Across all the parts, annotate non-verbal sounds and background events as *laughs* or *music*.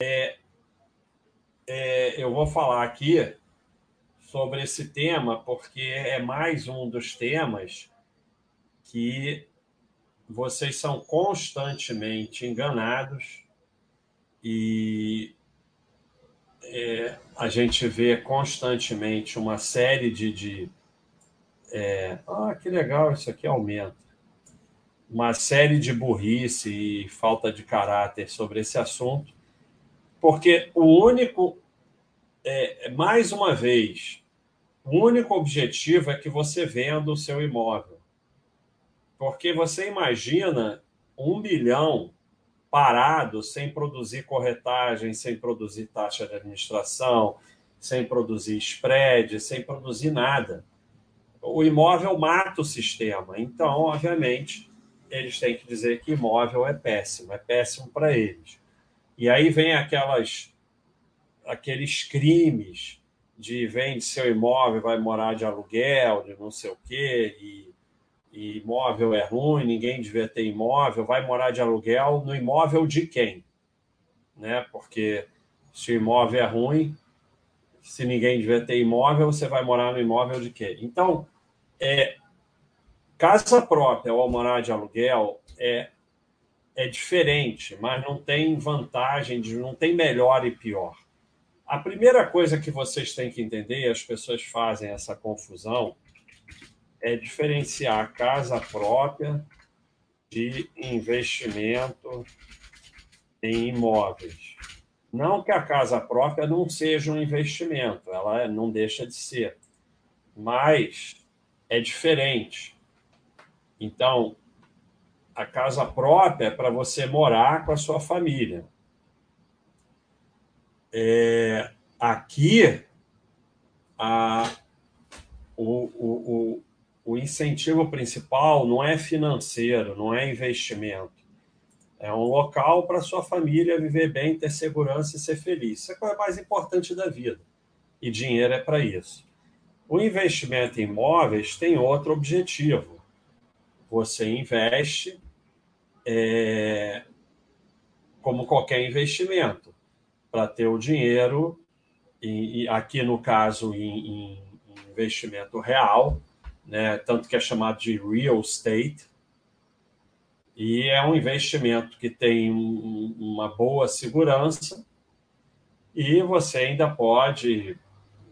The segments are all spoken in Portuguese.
É, é, eu vou falar aqui sobre esse tema porque é mais um dos temas que vocês são constantemente enganados e é, a gente vê constantemente uma série de. de é, ah, que legal, isso aqui aumenta. Uma série de burrice e falta de caráter sobre esse assunto, porque o único. É, mais uma vez, o único objetivo é que você venda o seu imóvel. Porque você imagina um milhão parado, sem produzir corretagem, sem produzir taxa de administração, sem produzir spread, sem produzir nada. O imóvel mata o sistema. Então, obviamente, eles têm que dizer que imóvel é péssimo, é péssimo para eles. E aí vem aquelas aqueles crimes de vende seu imóvel, vai morar de aluguel, de não sei o quê, e e imóvel é ruim, ninguém devia ter imóvel, vai morar de aluguel no imóvel de quem? Né? Porque se o imóvel é ruim, se ninguém devia ter imóvel, você vai morar no imóvel de quem? Então, é, casa própria ou morar de aluguel é, é diferente, mas não tem vantagem, não tem melhor e pior. A primeira coisa que vocês têm que entender, e as pessoas fazem essa confusão, é diferenciar casa própria de investimento em imóveis. Não que a casa própria não seja um investimento, ela não deixa de ser, mas é diferente. Então, a casa própria para você morar com a sua família. É, aqui, a, o, o, o incentivo principal não é financeiro, não é investimento. É um local para sua família viver bem, ter segurança e ser feliz. Isso é a coisa mais importante da vida. E dinheiro é para isso. O investimento em imóveis tem outro objetivo. Você investe é, como qualquer investimento, para ter o dinheiro, e, e aqui no caso em, em investimento real, né? tanto que é chamado de real estate. E é um investimento que tem um, uma boa segurança e você ainda pode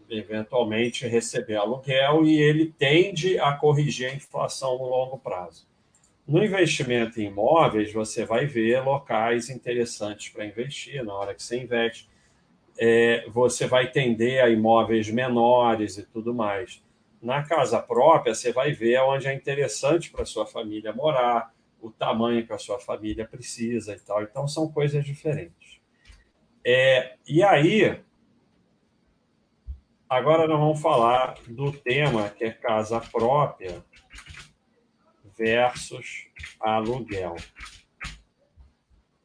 eventualmente receber aluguel e ele tende a corrigir a inflação no longo prazo. No investimento em imóveis, você vai ver locais interessantes para investir na hora que você investe. É, você vai tender a imóveis menores e tudo mais. Na casa própria, você vai ver onde é interessante para sua família morar, o tamanho que a sua família precisa e tal. Então, são coisas diferentes. É, e aí, agora nós vamos falar do tema que é casa própria versus aluguel.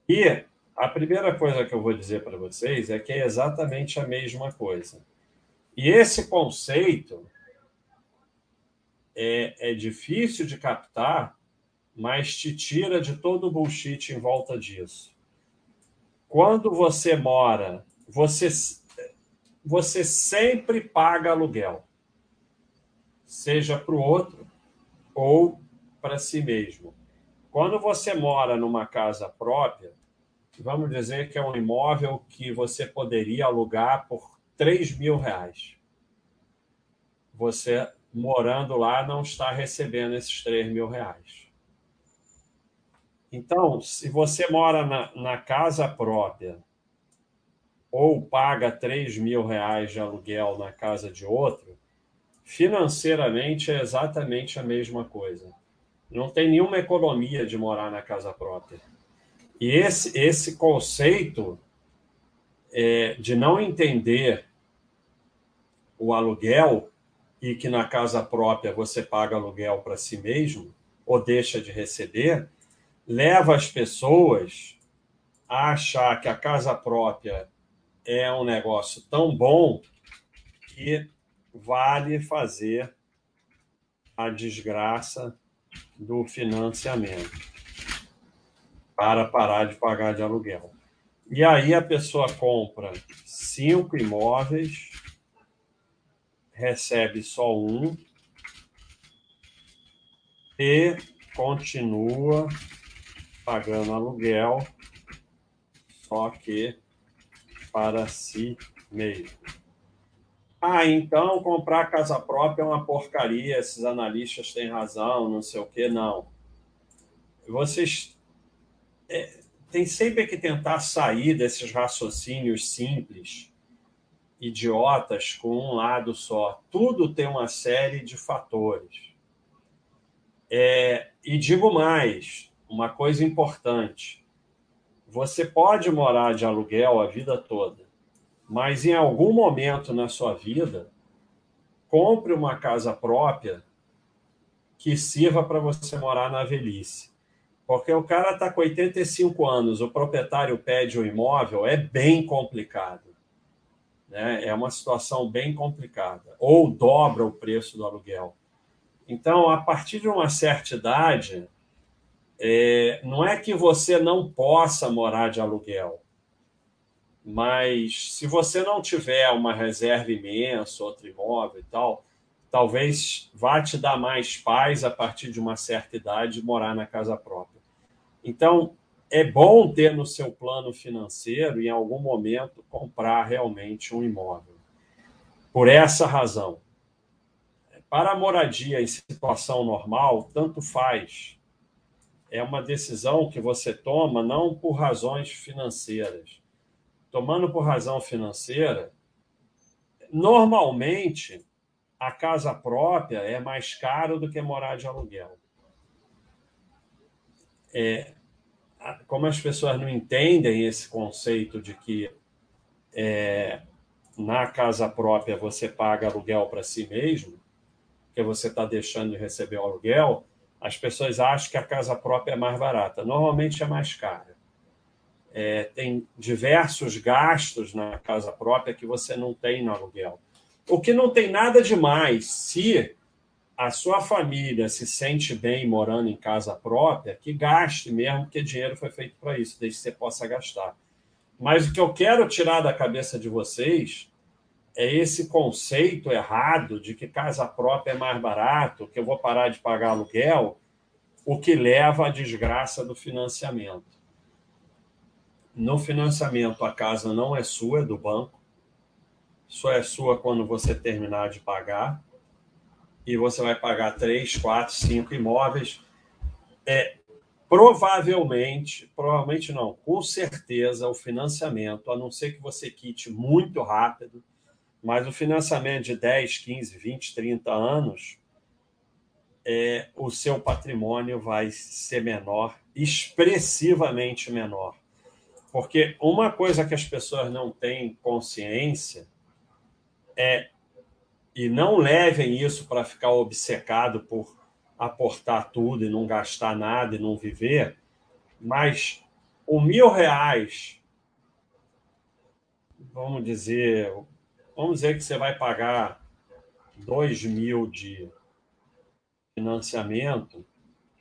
E a primeira coisa que eu vou dizer para vocês é que é exatamente a mesma coisa. E esse conceito é, é difícil de captar, mas te tira de todo o bullshit em volta disso. Quando você mora, você, você sempre paga aluguel, seja para o outro ou para si mesmo. Quando você mora numa casa própria, vamos dizer que é um imóvel que você poderia alugar por 3 mil reais. Você morando lá não está recebendo esses 3 mil reais. Então, se você mora na, na casa própria ou paga 3 mil reais de aluguel na casa de outro, financeiramente é exatamente a mesma coisa. Não tem nenhuma economia de morar na casa própria. E esse, esse conceito é, de não entender o aluguel e que na casa própria você paga aluguel para si mesmo ou deixa de receber, leva as pessoas a achar que a casa própria é um negócio tão bom que vale fazer a desgraça do financiamento para parar de pagar de aluguel. E aí a pessoa compra cinco imóveis, recebe só um e continua pagando aluguel, só que para si mesmo. Ah, então comprar casa própria é uma porcaria, esses analistas têm razão, não sei o quê, não. Vocês é, têm sempre que tentar sair desses raciocínios simples, idiotas, com um lado só. Tudo tem uma série de fatores. É, e digo mais, uma coisa importante: você pode morar de aluguel a vida toda, mas em algum momento na sua vida, compre uma casa própria que sirva para você morar na velhice. Porque o cara está com 85 anos, o proprietário pede o um imóvel, é bem complicado. Né? É uma situação bem complicada. Ou dobra o preço do aluguel. Então, a partir de uma certa idade, é, não é que você não possa morar de aluguel, mas se você não tiver uma reserva imensa, outro imóvel e tal, talvez vá te dar mais paz a partir de uma certa idade morar na casa própria. Então, é bom ter no seu plano financeiro, em algum momento, comprar realmente um imóvel. Por essa razão. Para a moradia em situação normal, tanto faz. É uma decisão que você toma não por razões financeiras. Tomando por razão financeira, normalmente a casa própria é mais caro do que morar de aluguel. É, como as pessoas não entendem esse conceito de que é, na casa própria você paga aluguel para si mesmo, que você está deixando de receber o aluguel, as pessoas acham que a casa própria é mais barata. Normalmente é mais cara. É, tem diversos gastos na casa própria que você não tem no aluguel. O que não tem nada demais se a sua família se sente bem morando em casa própria, que gaste mesmo, porque dinheiro foi feito para isso, desde que você possa gastar. Mas o que eu quero tirar da cabeça de vocês é esse conceito errado de que casa própria é mais barato, que eu vou parar de pagar aluguel, o que leva à desgraça do financiamento. No financiamento, a casa não é sua, é do banco. Só é sua quando você terminar de pagar. E você vai pagar três, quatro, cinco imóveis. É, provavelmente, provavelmente não, com certeza, o financiamento, a não ser que você quite muito rápido, mas o financiamento de 10, 15, 20, 30 anos, é, o seu patrimônio vai ser menor, expressivamente menor. Porque uma coisa que as pessoas não têm consciência é, e não levem isso para ficar obcecado por aportar tudo e não gastar nada e não viver, mas o mil reais, vamos dizer, Vamos dizer que você vai pagar 2 mil de financiamento.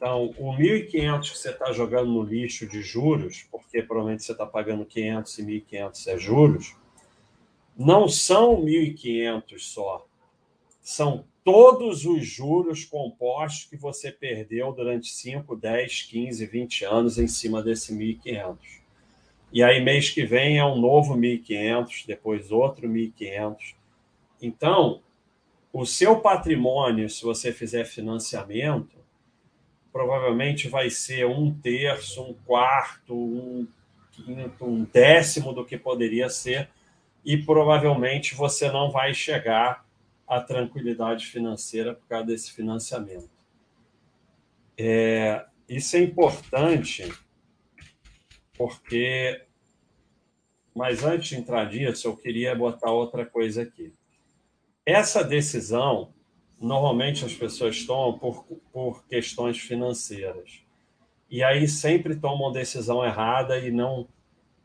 Então, o 1.500 que você está jogando no lixo de juros, porque provavelmente você está pagando 500 e 1.500 é juros, não são 1.500 só. São todos os juros compostos que você perdeu durante 5, 10, 15, 20 anos em cima desse 1.500. E aí, mês que vem, é um novo 1.500, depois outro 1.500. Então, o seu patrimônio, se você fizer financiamento, provavelmente vai ser um terço, um quarto, um quinto, um décimo do que poderia ser, e provavelmente você não vai chegar à tranquilidade financeira por causa desse financiamento. É, isso é importante porque. Mas antes de entrar nisso, eu queria botar outra coisa aqui. Essa decisão, normalmente as pessoas tomam por, por questões financeiras. E aí sempre tomam decisão errada e não.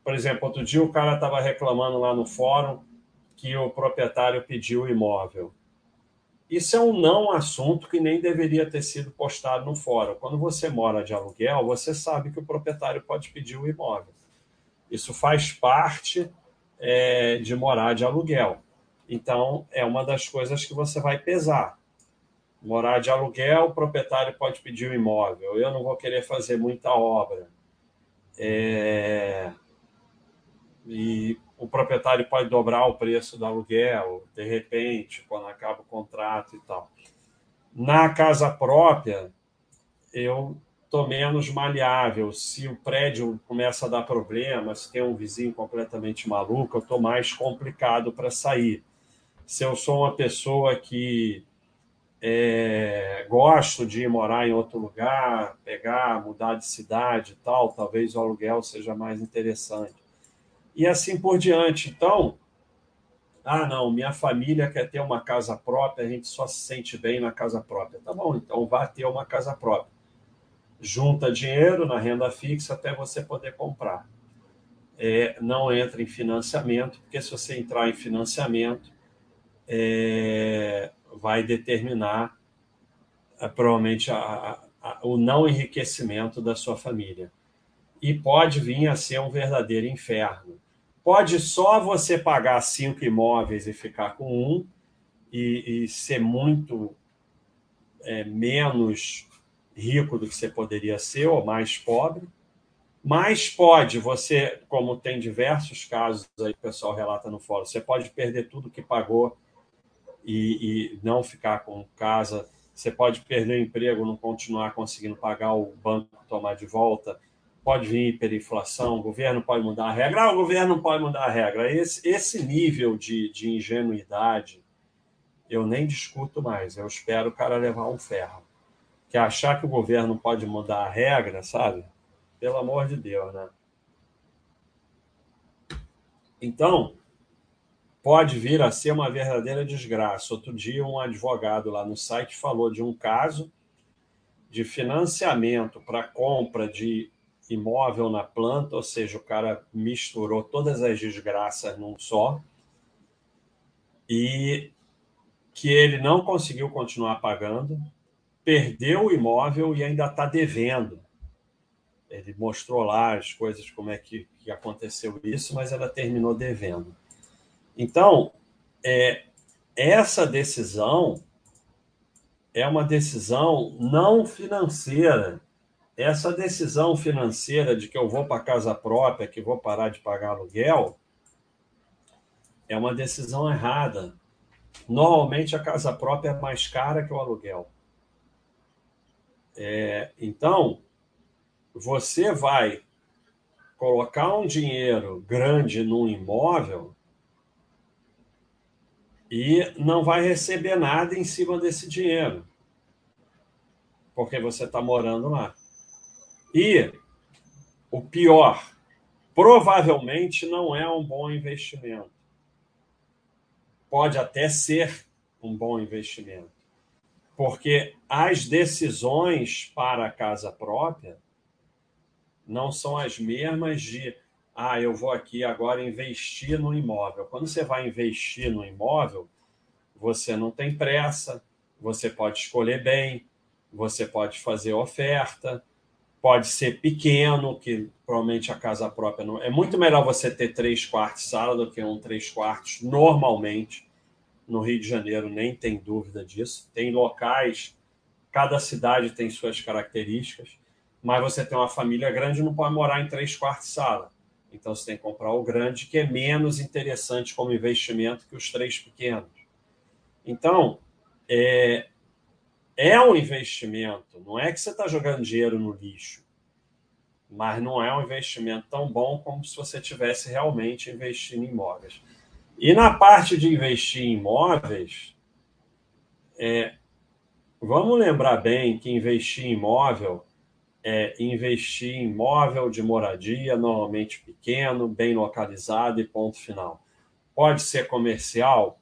Por exemplo, outro dia o cara estava reclamando lá no fórum que o proprietário pediu o imóvel. Isso é um não assunto que nem deveria ter sido postado no fórum. Quando você mora de aluguel, você sabe que o proprietário pode pedir o imóvel. Isso faz parte é, de morar de aluguel. Então, é uma das coisas que você vai pesar. Morar de aluguel, o proprietário pode pedir o um imóvel. Eu não vou querer fazer muita obra. É... E o proprietário pode dobrar o preço do aluguel, de repente, quando acaba o contrato e tal. Na casa própria, eu estou menos maleável. Se o prédio começa a dar problema, se tem um vizinho completamente maluco, eu estou mais complicado para sair. Se eu sou uma pessoa que é, gosto de morar em outro lugar, pegar, mudar de cidade e tal, talvez o aluguel seja mais interessante. E assim por diante. Então, ah, não, minha família quer ter uma casa própria, a gente só se sente bem na casa própria. Tá bom, então vá ter uma casa própria. Junta dinheiro na renda fixa até você poder comprar. É, não entra em financiamento, porque se você entrar em financiamento, é, vai determinar é, provavelmente a, a, o não enriquecimento da sua família. E pode vir a ser um verdadeiro inferno. Pode só você pagar cinco imóveis e ficar com um, e, e ser muito é, menos rico do que você poderia ser, ou mais pobre. Mas pode, você, como tem diversos casos aí o pessoal relata no fórum, você pode perder tudo que pagou e, e não ficar com casa. Você pode perder o emprego, não continuar conseguindo pagar o banco tomar de volta. Pode vir hiperinflação, o governo pode mudar a regra. Ah, o governo não pode mudar a regra. Esse, esse nível de, de ingenuidade eu nem discuto mais. Eu espero o cara levar um ferro. Que achar que o governo pode mudar a regra, sabe? Pelo amor de Deus, né? Então, pode vir a ser uma verdadeira desgraça. Outro dia, um advogado lá no site falou de um caso de financiamento para compra de imóvel na planta, ou seja, o cara misturou todas as desgraças num só, e que ele não conseguiu continuar pagando, perdeu o imóvel e ainda está devendo. Ele mostrou lá as coisas, como é que, que aconteceu isso, mas ela terminou devendo. Então, é, essa decisão é uma decisão não financeira. Essa decisão financeira de que eu vou para casa própria, que vou parar de pagar aluguel, é uma decisão errada. Normalmente a casa própria é mais cara que o aluguel. É, então, você vai colocar um dinheiro grande num imóvel e não vai receber nada em cima desse dinheiro, porque você está morando lá. E o pior, provavelmente não é um bom investimento. Pode até ser um bom investimento, porque as decisões para a casa própria não são as mesmas de ah, eu vou aqui agora investir no imóvel. Quando você vai investir no imóvel, você não tem pressa, você pode escolher bem, você pode fazer oferta, pode ser pequeno, que provavelmente a casa própria não. É muito melhor você ter três quartos sala do que um três quartos normalmente. No Rio de Janeiro nem tem dúvida disso. Tem locais, cada cidade tem suas características, mas você tem uma família grande não pode morar em três quartos sala então você tem que comprar o grande, que é menos interessante como investimento que os três pequenos. Então, é, é um investimento, não é que você está jogando dinheiro no lixo, mas não é um investimento tão bom como se você tivesse realmente investindo em imóveis. E na parte de investir em imóveis, é, vamos lembrar bem que investir em imóvel é investir em imóvel de moradia, normalmente pequeno, bem localizado e ponto final. Pode ser comercial,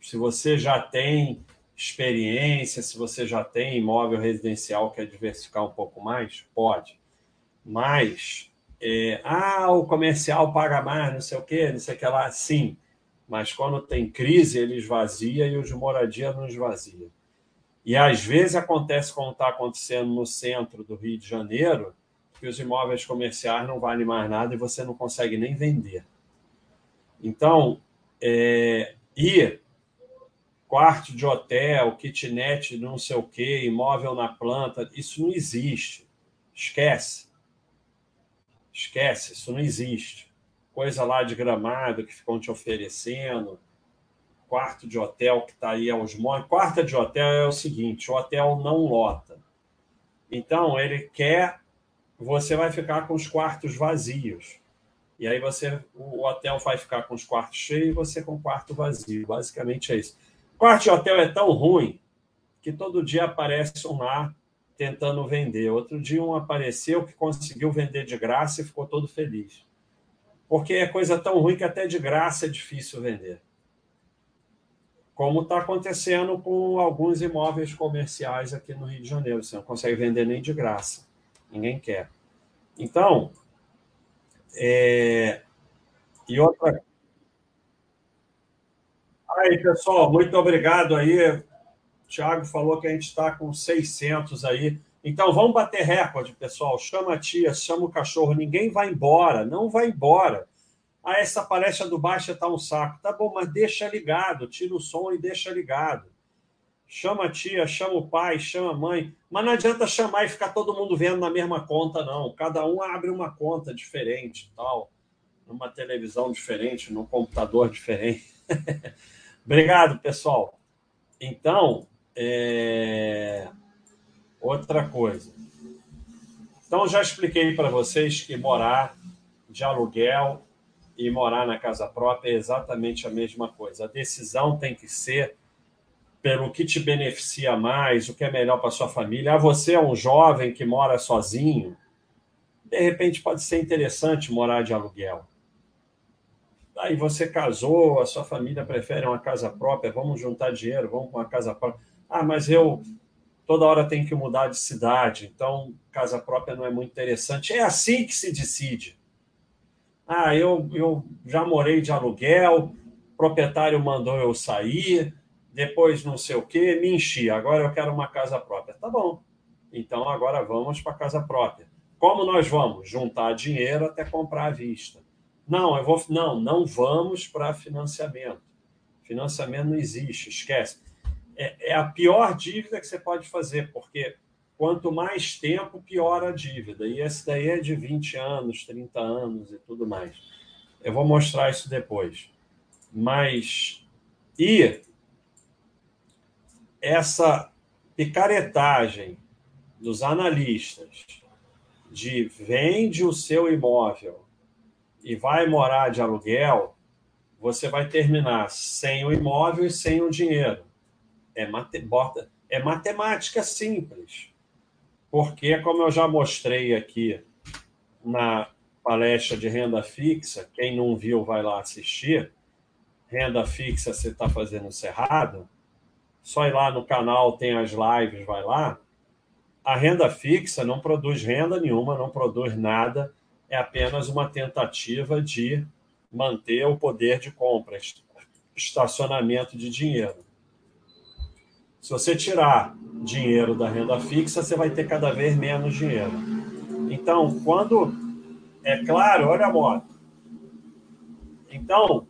se você já tem experiência, se você já tem imóvel residencial, quer diversificar um pouco mais, pode. Mas, é, ah, o comercial paga mais, não sei o quê, não sei o que lá, sim. Mas quando tem crise, ele esvazia e os de moradia não esvazia. E às vezes acontece como está acontecendo no centro do Rio de Janeiro, que os imóveis comerciais não valem mais nada e você não consegue nem vender. Então, é, e quarto de hotel, kitnet, não sei o quê, imóvel na planta, isso não existe. Esquece. Esquece, isso não existe. Coisa lá de gramado que ficam te oferecendo, quarto de hotel que está aí aos montes. Quarto de hotel é o seguinte: o hotel não lota. Então, ele quer. Você vai ficar com os quartos vazios. E aí você, o hotel vai ficar com os quartos cheios e você com o quarto vazio. Basicamente é isso. Quarto de hotel é tão ruim que todo dia aparece um lá tentando vender. Outro dia um apareceu que conseguiu vender de graça e ficou todo feliz. Porque é coisa tão ruim que até de graça é difícil vender. Como está acontecendo com alguns imóveis comerciais aqui no Rio de Janeiro. Você não consegue vender nem de graça. Ninguém quer. Então, é... e outra Aí, pessoal, muito obrigado aí. O Thiago falou que a gente está com 600 aí. Então, vamos bater recorde, pessoal. Chama a tia, chama o cachorro. Ninguém vai embora, não vai embora. Ah, essa palestra do Baixa está um saco. Tá bom, mas deixa ligado. Tira o som e deixa ligado. Chama a tia, chama o pai, chama a mãe. Mas não adianta chamar e ficar todo mundo vendo na mesma conta, não. Cada um abre uma conta diferente, tal, numa televisão diferente, num computador diferente. *laughs* Obrigado, pessoal. Então, é... outra coisa. Então, já expliquei para vocês que morar de aluguel e morar na casa própria é exatamente a mesma coisa. A decisão tem que ser pelo que te beneficia mais, o que é melhor para sua família. Ah, você é um jovem que mora sozinho, de repente pode ser interessante morar de aluguel. Aí você casou, a sua família prefere uma casa própria, vamos juntar dinheiro, vamos para uma casa própria. Ah, mas eu toda hora tenho que mudar de cidade, então casa própria não é muito interessante. É assim que se decide. Ah, eu, eu já morei de aluguel, proprietário mandou eu sair, depois não sei o quê, me enchi, agora eu quero uma casa própria. Tá bom, então agora vamos para casa própria. Como nós vamos? Juntar dinheiro até comprar à vista. Não, eu vou. Não, não vamos para financiamento. Financiamento não existe, esquece. É, é, a pior dívida que você pode fazer, porque quanto mais tempo, pior a dívida. E esse daí é de 20 anos, 30 anos e tudo mais. Eu vou mostrar isso depois. Mas. E essa picaretagem dos analistas de vende o seu imóvel e vai morar de aluguel, você vai terminar sem o imóvel e sem o dinheiro. É, mate, bota, é matemática simples. Porque, como eu já mostrei aqui na palestra de renda fixa, quem não viu vai lá assistir. Renda fixa, você está fazendo isso errado. Só ir lá no canal, tem as lives, vai lá. A renda fixa não produz renda nenhuma, não produz nada é apenas uma tentativa de manter o poder de compra, estacionamento de dinheiro. Se você tirar dinheiro da renda fixa, você vai ter cada vez menos dinheiro. Então, quando é claro, olha a moto. Então,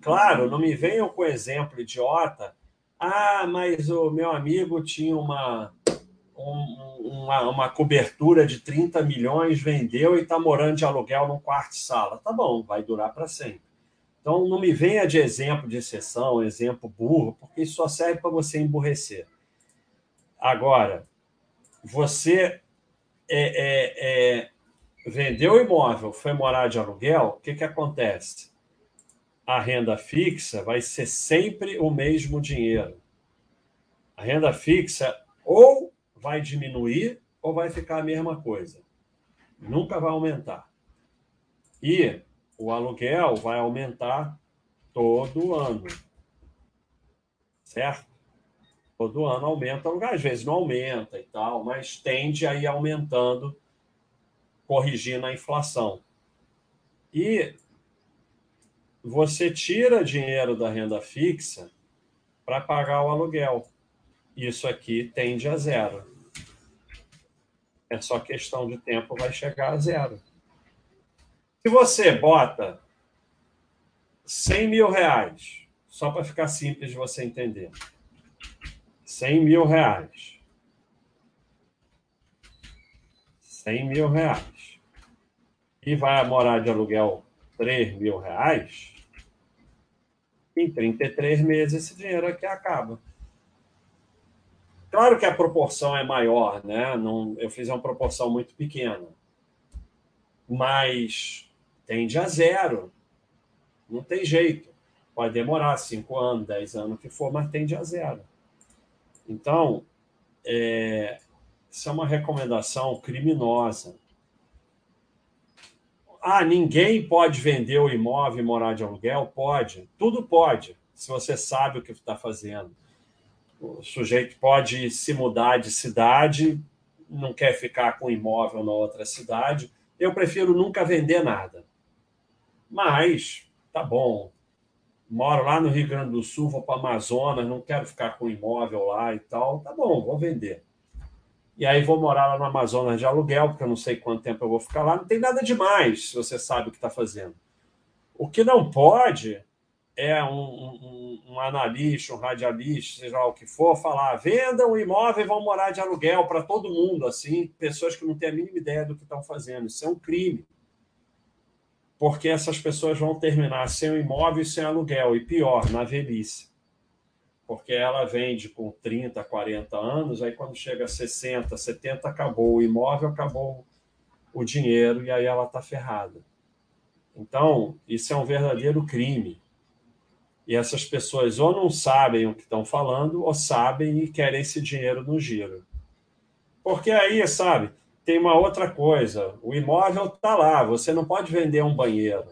claro, não me venham com exemplo idiota. Ah, mas o meu amigo tinha uma um, uma, uma, cobertura de 30 milhões, vendeu e está morando de aluguel num quarto sala. Tá bom, vai durar para sempre. Então, não me venha de exemplo de exceção, exemplo burro, porque isso só serve para você emburrecer. Agora, você é, é, é, vendeu o imóvel, foi morar de aluguel, o que, que acontece? A renda fixa vai ser sempre o mesmo dinheiro. A renda fixa, ou vai diminuir ou vai ficar a mesma coisa? Nunca vai aumentar. E o aluguel vai aumentar todo ano. Certo? Todo ano aumenta o aluguel. Às vezes não aumenta e tal, mas tende a ir aumentando, corrigindo a inflação. E você tira dinheiro da renda fixa para pagar o aluguel. Isso aqui tende a zero. É só questão de tempo, vai chegar a zero. Se você bota 100 mil reais, só para ficar simples de você entender, 100 mil reais, 100 mil reais, e vai morar de aluguel 3 mil reais, em 33 meses esse dinheiro aqui acaba. Claro que a proporção é maior, né? Não, eu fiz uma proporção muito pequena. Mas tende a zero. Não tem jeito. Pode demorar 5 anos, 10 anos, o que for, mas tende a zero. Então, é, isso é uma recomendação criminosa. Ah, ninguém pode vender o imóvel e morar de aluguel? Pode. Tudo pode, se você sabe o que está fazendo. O sujeito pode se mudar de cidade, não quer ficar com imóvel na outra cidade. Eu prefiro nunca vender nada. Mas, tá bom. Moro lá no Rio Grande do Sul, vou para Amazonas, não quero ficar com imóvel lá e tal. Tá bom, vou vender e aí vou morar lá no Amazonas de aluguel, porque eu não sei quanto tempo eu vou ficar lá. Não tem nada demais se você sabe o que está fazendo. O que não pode é um, um, um, analista, um radialista, seja lá o que for, falar: vendam o imóvel e vão morar de aluguel para todo mundo, assim, pessoas que não têm a mínima ideia do que estão fazendo. Isso é um crime. Porque essas pessoas vão terminar sem o imóvel e sem aluguel, e pior, na velhice porque ela vende com 30, 40 anos, aí quando chega a 60, 70, acabou o imóvel, acabou o dinheiro e aí ela está ferrada. Então, isso é um verdadeiro crime. E essas pessoas ou não sabem o que estão falando, ou sabem e querem esse dinheiro no giro. Porque aí, sabe, tem uma outra coisa: o imóvel está lá, você não pode vender um banheiro.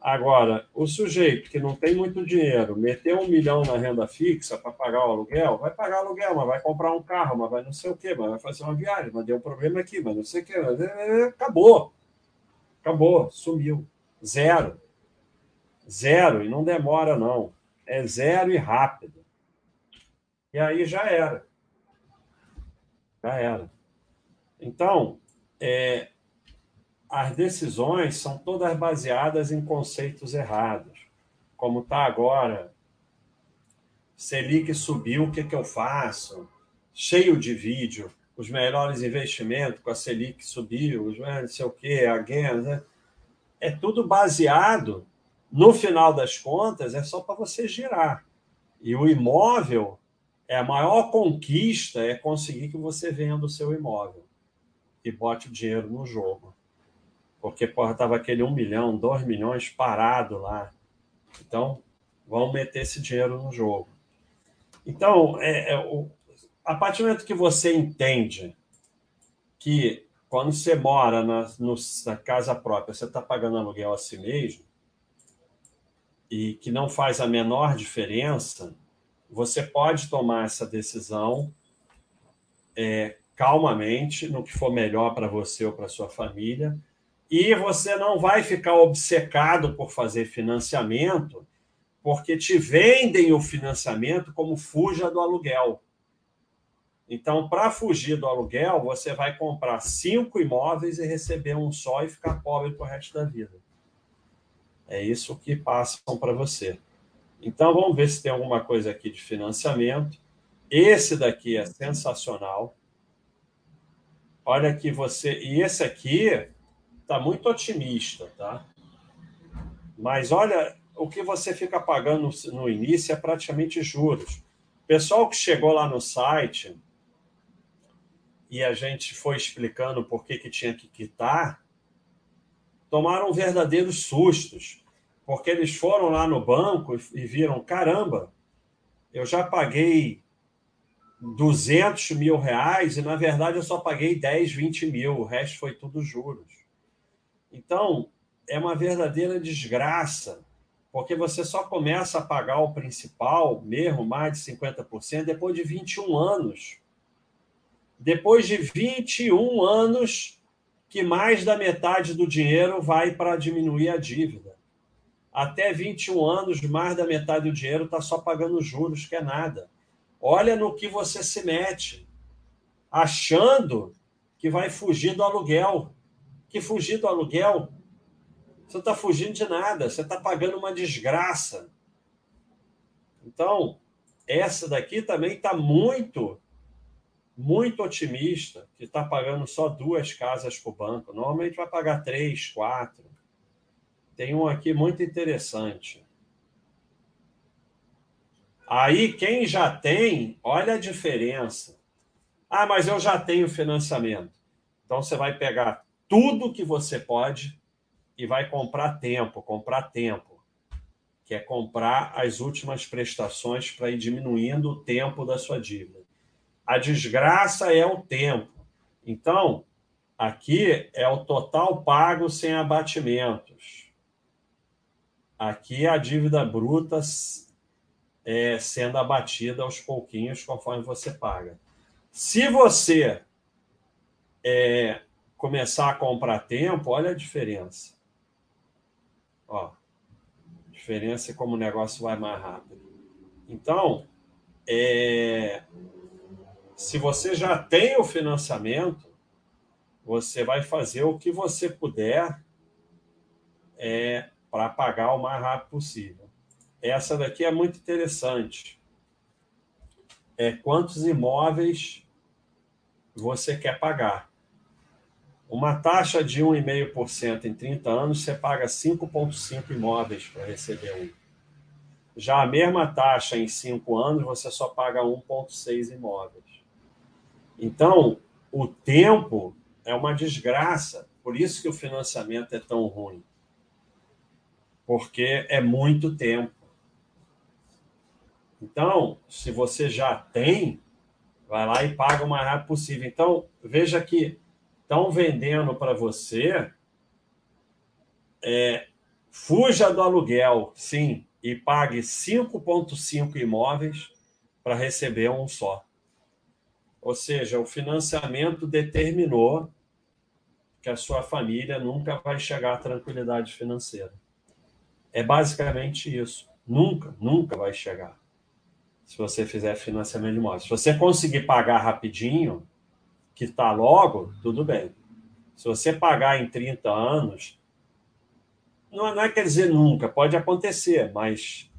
Agora, o sujeito que não tem muito dinheiro, meteu um milhão na renda fixa para pagar o aluguel, vai pagar aluguel, mas vai comprar um carro, mas vai não sei o quê, mas vai fazer uma viagem, mas deu um problema aqui, mas não sei o quê. Mas... É, acabou. Acabou, sumiu. Zero. Zero, e não demora, não. É zero e rápido. E aí já era. Já era. Então, é, as decisões são todas baseadas em conceitos errados. Como está agora, Selic subiu, o que, que eu faço? Cheio de vídeo, os melhores investimentos com a Selic subiu, os não sei o quê, a Gens, né? É tudo baseado, no final das contas, é só para você girar. E o imóvel, é a maior conquista é conseguir que você venda o seu imóvel e bote o dinheiro no jogo porque porra, tava aquele um milhão, dois milhões parado lá. Então, vamos meter esse dinheiro no jogo. Então, é, é, o, a partir do momento que você entende que quando você mora na, no, na casa própria, você está pagando aluguel a si mesmo, e que não faz a menor diferença, você pode tomar essa decisão é, calmamente, no que for melhor para você ou para sua família, e você não vai ficar obcecado por fazer financiamento, porque te vendem o financiamento como fuja do aluguel. Então, para fugir do aluguel, você vai comprar cinco imóveis e receber um só e ficar pobre para o resto da vida. É isso que passam para você. Então, vamos ver se tem alguma coisa aqui de financiamento. Esse daqui é sensacional. Olha que você. E esse aqui está muito otimista, tá? Mas olha, o que você fica pagando no início é praticamente juros. Pessoal que chegou lá no site e a gente foi explicando por que, que tinha que quitar, tomaram verdadeiros sustos, porque eles foram lá no banco e viram: caramba, eu já paguei 200 mil reais e na verdade eu só paguei 10, 20 mil, o resto foi tudo juros. Então, é uma verdadeira desgraça, porque você só começa a pagar o principal, mesmo mais de 50%, depois de 21 anos. Depois de 21 anos, que mais da metade do dinheiro vai para diminuir a dívida. Até 21 anos, mais da metade do dinheiro está só pagando juros, que é nada. Olha no que você se mete, achando que vai fugir do aluguel. Que fugir do aluguel? Você está fugindo de nada, você está pagando uma desgraça. Então, essa daqui também está muito, muito otimista, que está pagando só duas casas para o banco. Normalmente vai pagar três, quatro. Tem um aqui muito interessante. Aí, quem já tem, olha a diferença. Ah, mas eu já tenho financiamento. Então, você vai pegar tudo que você pode e vai comprar tempo, comprar tempo, que é comprar as últimas prestações para ir diminuindo o tempo da sua dívida. A desgraça é o tempo. Então, aqui é o total pago sem abatimentos. Aqui é a dívida bruta é, sendo abatida aos pouquinhos conforme você paga. Se você é, começar a comprar tempo, olha a diferença. Ó, a diferença é como o negócio vai mais rápido. Então, é, se você já tem o financiamento, você vai fazer o que você puder é, para pagar o mais rápido possível. Essa daqui é muito interessante. É quantos imóveis você quer pagar. Uma taxa de 1,5% em 30 anos, você paga 5,5 imóveis para receber um. Já a mesma taxa em 5 anos, você só paga 1,6 imóveis. Então, o tempo é uma desgraça. Por isso que o financiamento é tão ruim. Porque é muito tempo. Então, se você já tem, vai lá e paga o mais rápido possível. Então, veja que estão vendendo para você, é, fuja do aluguel, sim, e pague 5,5 imóveis para receber um só. Ou seja, o financiamento determinou que a sua família nunca vai chegar à tranquilidade financeira. É basicamente isso. Nunca, nunca vai chegar se você fizer financiamento de imóveis. Se você conseguir pagar rapidinho, que está logo, tudo bem. Se você pagar em 30 anos, não, não é quer dizer nunca, pode acontecer, mas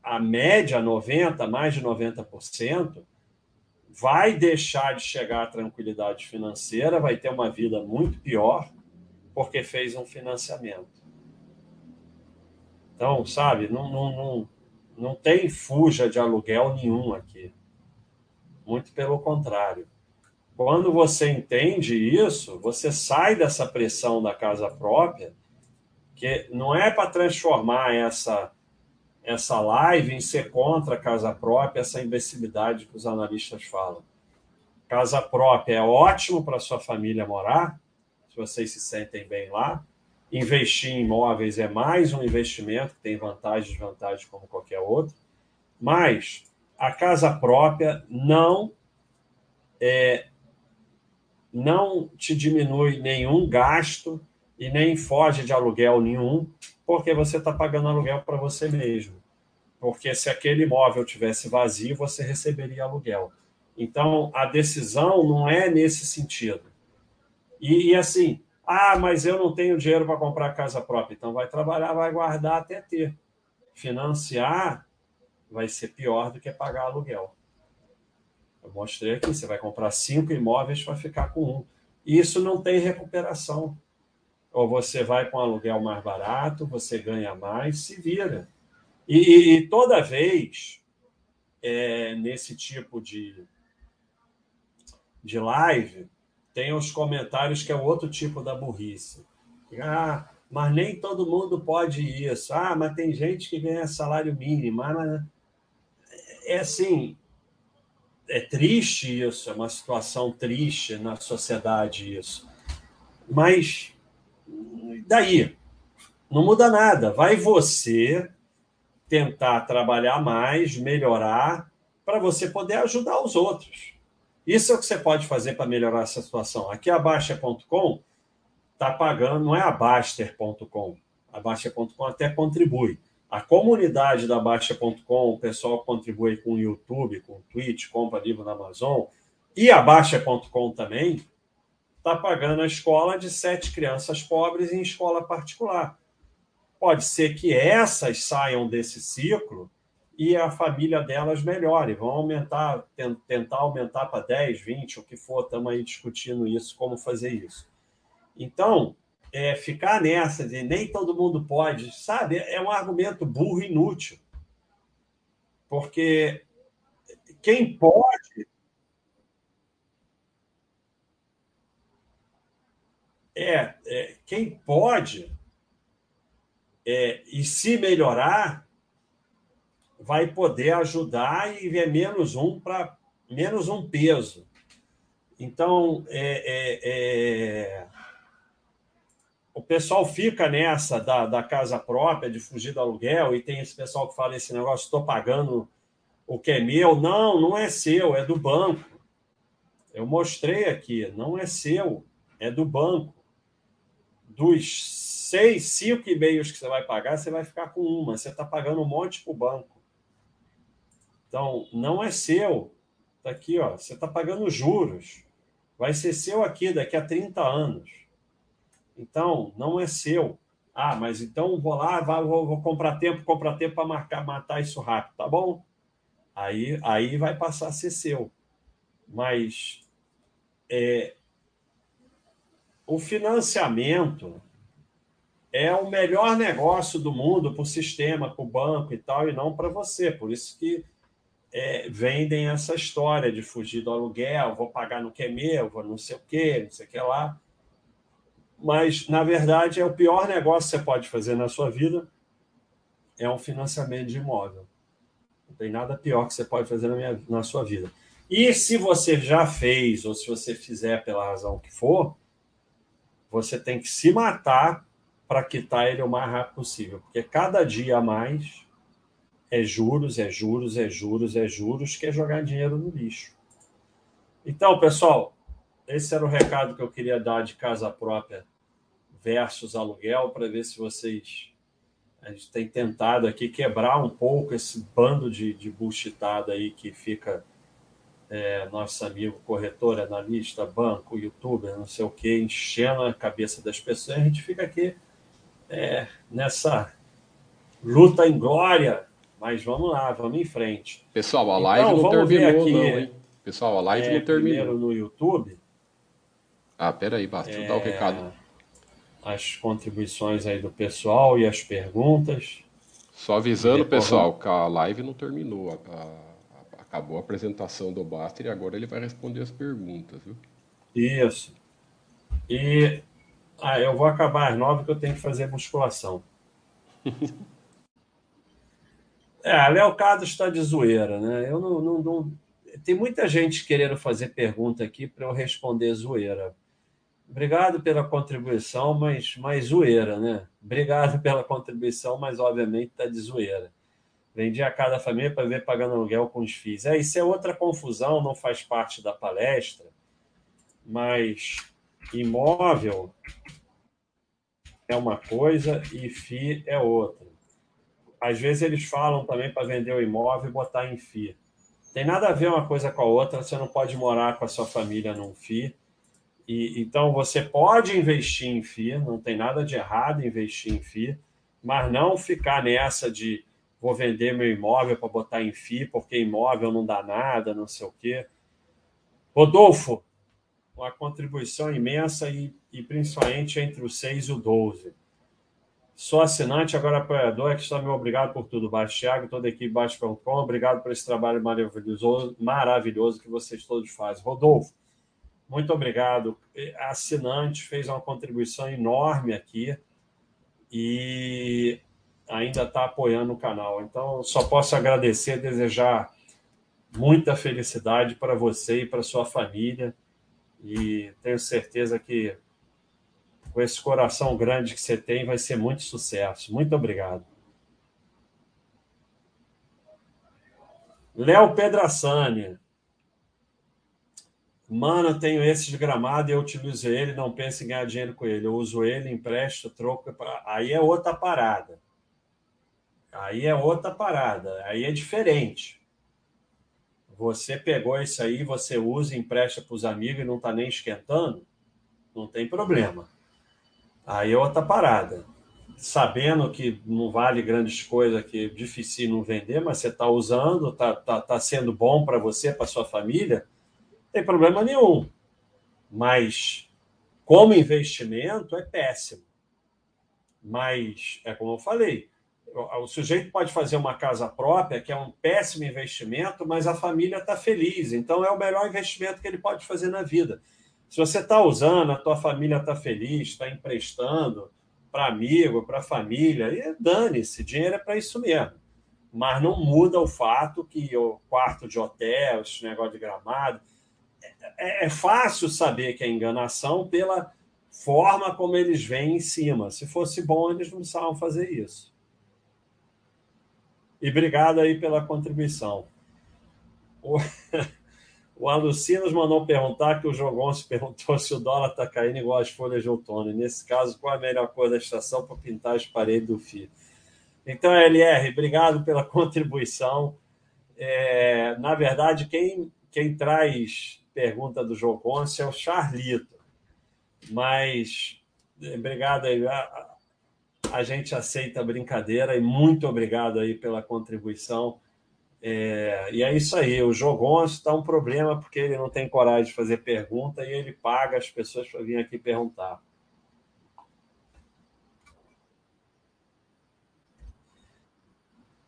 a média, 90%, mais de 90%, vai deixar de chegar à tranquilidade financeira, vai ter uma vida muito pior, porque fez um financiamento. Então, sabe, não, não, não não tem fuja de aluguel nenhum aqui. Muito pelo contrário. Quando você entende isso, você sai dessa pressão da casa própria, que não é para transformar essa essa live em ser contra a casa própria, essa imbecilidade que os analistas falam. Casa própria é ótimo para sua família morar, se vocês se sentem bem lá, Investir em imóveis é mais um investimento que tem vantagens e desvantagens como qualquer outro, mas a casa própria não é, não te diminui nenhum gasto e nem foge de aluguel nenhum, porque você está pagando aluguel para você mesmo. Porque se aquele imóvel tivesse vazio, você receberia aluguel. Então, a decisão não é nesse sentido. E, e assim, ah, mas eu não tenho dinheiro para comprar casa própria. Então vai trabalhar, vai guardar até ter. Financiar vai ser pior do que pagar aluguel. Eu mostrei aqui, você vai comprar cinco imóveis para ficar com um. Isso não tem recuperação. Ou você vai com aluguel mais barato, você ganha mais, se vira. E, e, e toda vez, é, nesse tipo de, de live, tem os comentários que é outro tipo da burrice. Ah, mas nem todo mundo pode isso. Ah, mas tem gente que ganha salário mínimo. Ah, mas... É assim, é triste isso, é uma situação triste na sociedade isso. Mas daí? Não muda nada. Vai você tentar trabalhar mais, melhorar, para você poder ajudar os outros. Isso é o que você pode fazer para melhorar essa situação. Aqui a Baixa.com está pagando, não é a Baster.com. A Baixa.com até contribui. A comunidade da Baixa.com, o pessoal contribui com o YouTube, com o Twitch, compra livro na Amazon, E a Baixa.com também está pagando a escola de sete crianças pobres em escola particular. Pode ser que essas saiam desse ciclo e a família delas melhore. Vão aumentar, tentar aumentar para 10, 20, o que for, estamos aí discutindo isso, como fazer isso. Então, é, ficar nessa de nem todo mundo pode, sabe, é um argumento burro e inútil. Porque quem pode. É, é quem pode é, e se melhorar, vai poder ajudar e ver menos um para menos um peso. Então, é, é, é, o pessoal fica nessa da, da casa própria, de fugir do aluguel, e tem esse pessoal que fala esse negócio, estou pagando o que é meu. Não, não é seu, é do banco. Eu mostrei aqui, não é seu, é do banco. Dos seis, cinco e-mails que você vai pagar, você vai ficar com uma. Você está pagando um monte para o banco. Então, não é seu. Está aqui, ó. Você está pagando juros. Vai ser seu aqui daqui a 30 anos. Então, não é seu. Ah, mas então vou lá, vou, vou comprar tempo, comprar tempo para marcar, matar isso rápido, tá bom? aí, aí vai passar a ser seu. Mas é, o financiamento é o melhor negócio do mundo para o sistema, para o banco e tal, e não para você. Por isso que é, vendem essa história de fugir do aluguel, vou pagar no que é meu, vou não sei o quê, não sei o que lá. Mas, na verdade, é o pior negócio que você pode fazer na sua vida é um financiamento de imóvel. Não tem nada pior que você pode fazer na, minha, na sua vida. E se você já fez, ou se você fizer pela razão que for, você tem que se matar para quitar ele o mais rápido possível. Porque cada dia a mais é juros, é juros, é juros, é juros, que é jogar dinheiro no lixo. Então, pessoal, esse era o recado que eu queria dar de casa própria versus aluguel, para ver se vocês a gente tem tentado aqui quebrar um pouco esse bando de, de aí que fica é, nosso amigo corretor, analista, banco, youtuber, não sei o que, enchendo a cabeça das pessoas. A gente fica aqui é, nessa luta em glória, mas vamos lá, vamos em frente. Pessoal, a live então, não terminou, aqui, não, hein? Pessoal, a live é, não terminou. no YouTube. Ah, peraí, basta, deixa eu dar o é, recado as contribuições aí do pessoal e as perguntas. Só avisando, pessoal, que a live não terminou. A, a, acabou a apresentação do Baster e agora ele vai responder as perguntas, viu? Isso. E ah, eu vou acabar às nove que eu tenho que fazer musculação. *laughs* é, Léo Carlos está de zoeira, né? Eu não, não, não, Tem muita gente querendo fazer pergunta aqui para eu responder zoeira. Obrigado pela contribuição, mas mais zoeira, né? Obrigado pela contribuição, mas obviamente está de zoeira. Vendi a cada família para ver pagando aluguel com os FIIs. É, isso é outra confusão, não faz parte da palestra, mas imóvel é uma coisa e FII é outra. Às vezes eles falam também para vender o imóvel e botar em FII. Tem nada a ver uma coisa com a outra, você não pode morar com a sua família num FII e, então, você pode investir em FII, não tem nada de errado investir em FII, mas não ficar nessa de vou vender meu imóvel para botar em FII, porque imóvel não dá nada, não sei o quê. Rodolfo, uma contribuição imensa e, e principalmente entre o 6 e o 12. Sou assinante, agora apoiador, é que está me obrigado por tudo. Baixo Thiago, toda a equipe Baixo.com, obrigado por esse trabalho maravilhoso, maravilhoso que vocês todos fazem. Rodolfo, muito obrigado. Assinante fez uma contribuição enorme aqui e ainda está apoiando o canal. Então, só posso agradecer, desejar muita felicidade para você e para sua família. E tenho certeza que com esse coração grande que você tem, vai ser muito sucesso. Muito obrigado. Léo Pedrassani. Mano, eu tenho esse de gramado e eu utilizo ele, não penso em ganhar dinheiro com ele. Eu uso ele, empresto, troco. Pra... Aí é outra parada. Aí é outra parada. Aí é diferente. você pegou isso aí, você usa, empresta para os amigos e não está nem esquentando, não tem problema. Aí é outra parada. Sabendo que não vale grandes coisas, que é difícil não vender, mas você está usando, está tá, tá sendo bom para você, para sua família, não tem problema nenhum. Mas, como investimento, é péssimo. Mas, é como eu falei, o sujeito pode fazer uma casa própria, que é um péssimo investimento, mas a família está feliz. Então, é o melhor investimento que ele pode fazer na vida. Se você está usando, a tua família está feliz, está emprestando para amigo, para família, e dane-se, dinheiro é para isso mesmo. Mas não muda o fato que o quarto de hotel, esse negócio de gramado. É, é fácil saber que é enganação pela forma como eles vêm em cima. Se fosse bom, eles não precisavam fazer isso. E obrigado aí pela contribuição. *laughs* O, Alucinos mandou perguntar que o Jogon se *laughs* perguntou se o dólar está caindo igual as folhas de outono. E nesse caso, qual a melhor cor da estação para pintar as paredes do FII? Então, LR, obrigado pela *laughs* contribuição. É, na verdade, quem, quem traz pergunta do Jogon é o Charlito. Mas, obrigado aí. A, a gente aceita a brincadeira e muito obrigado aí pela contribuição. É, e é isso aí, o Jogon está um problema porque ele não tem coragem de fazer pergunta e ele paga as pessoas para vir aqui perguntar.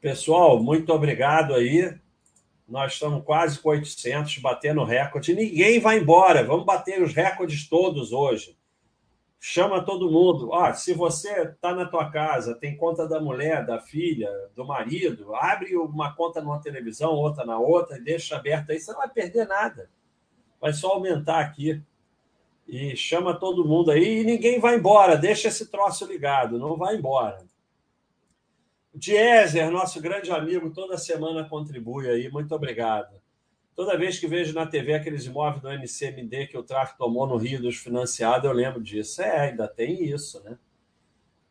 Pessoal, muito obrigado aí. Nós estamos quase com 800, batendo recorde. Ninguém vai embora. Vamos bater os recordes todos hoje chama todo mundo. Ah, se você está na tua casa, tem conta da mulher, da filha, do marido, abre uma conta numa televisão, outra na outra, e deixa aberta aí, você não vai perder nada. Vai só aumentar aqui. E chama todo mundo aí e ninguém vai embora, deixa esse troço ligado, não vai embora. Diezer, nosso grande amigo, toda semana contribui aí, muito obrigado. Toda vez que vejo na TV aqueles imóveis do NCMD que o tráfico tomou no Rio dos financiados, eu lembro disso. É, ainda tem isso, né?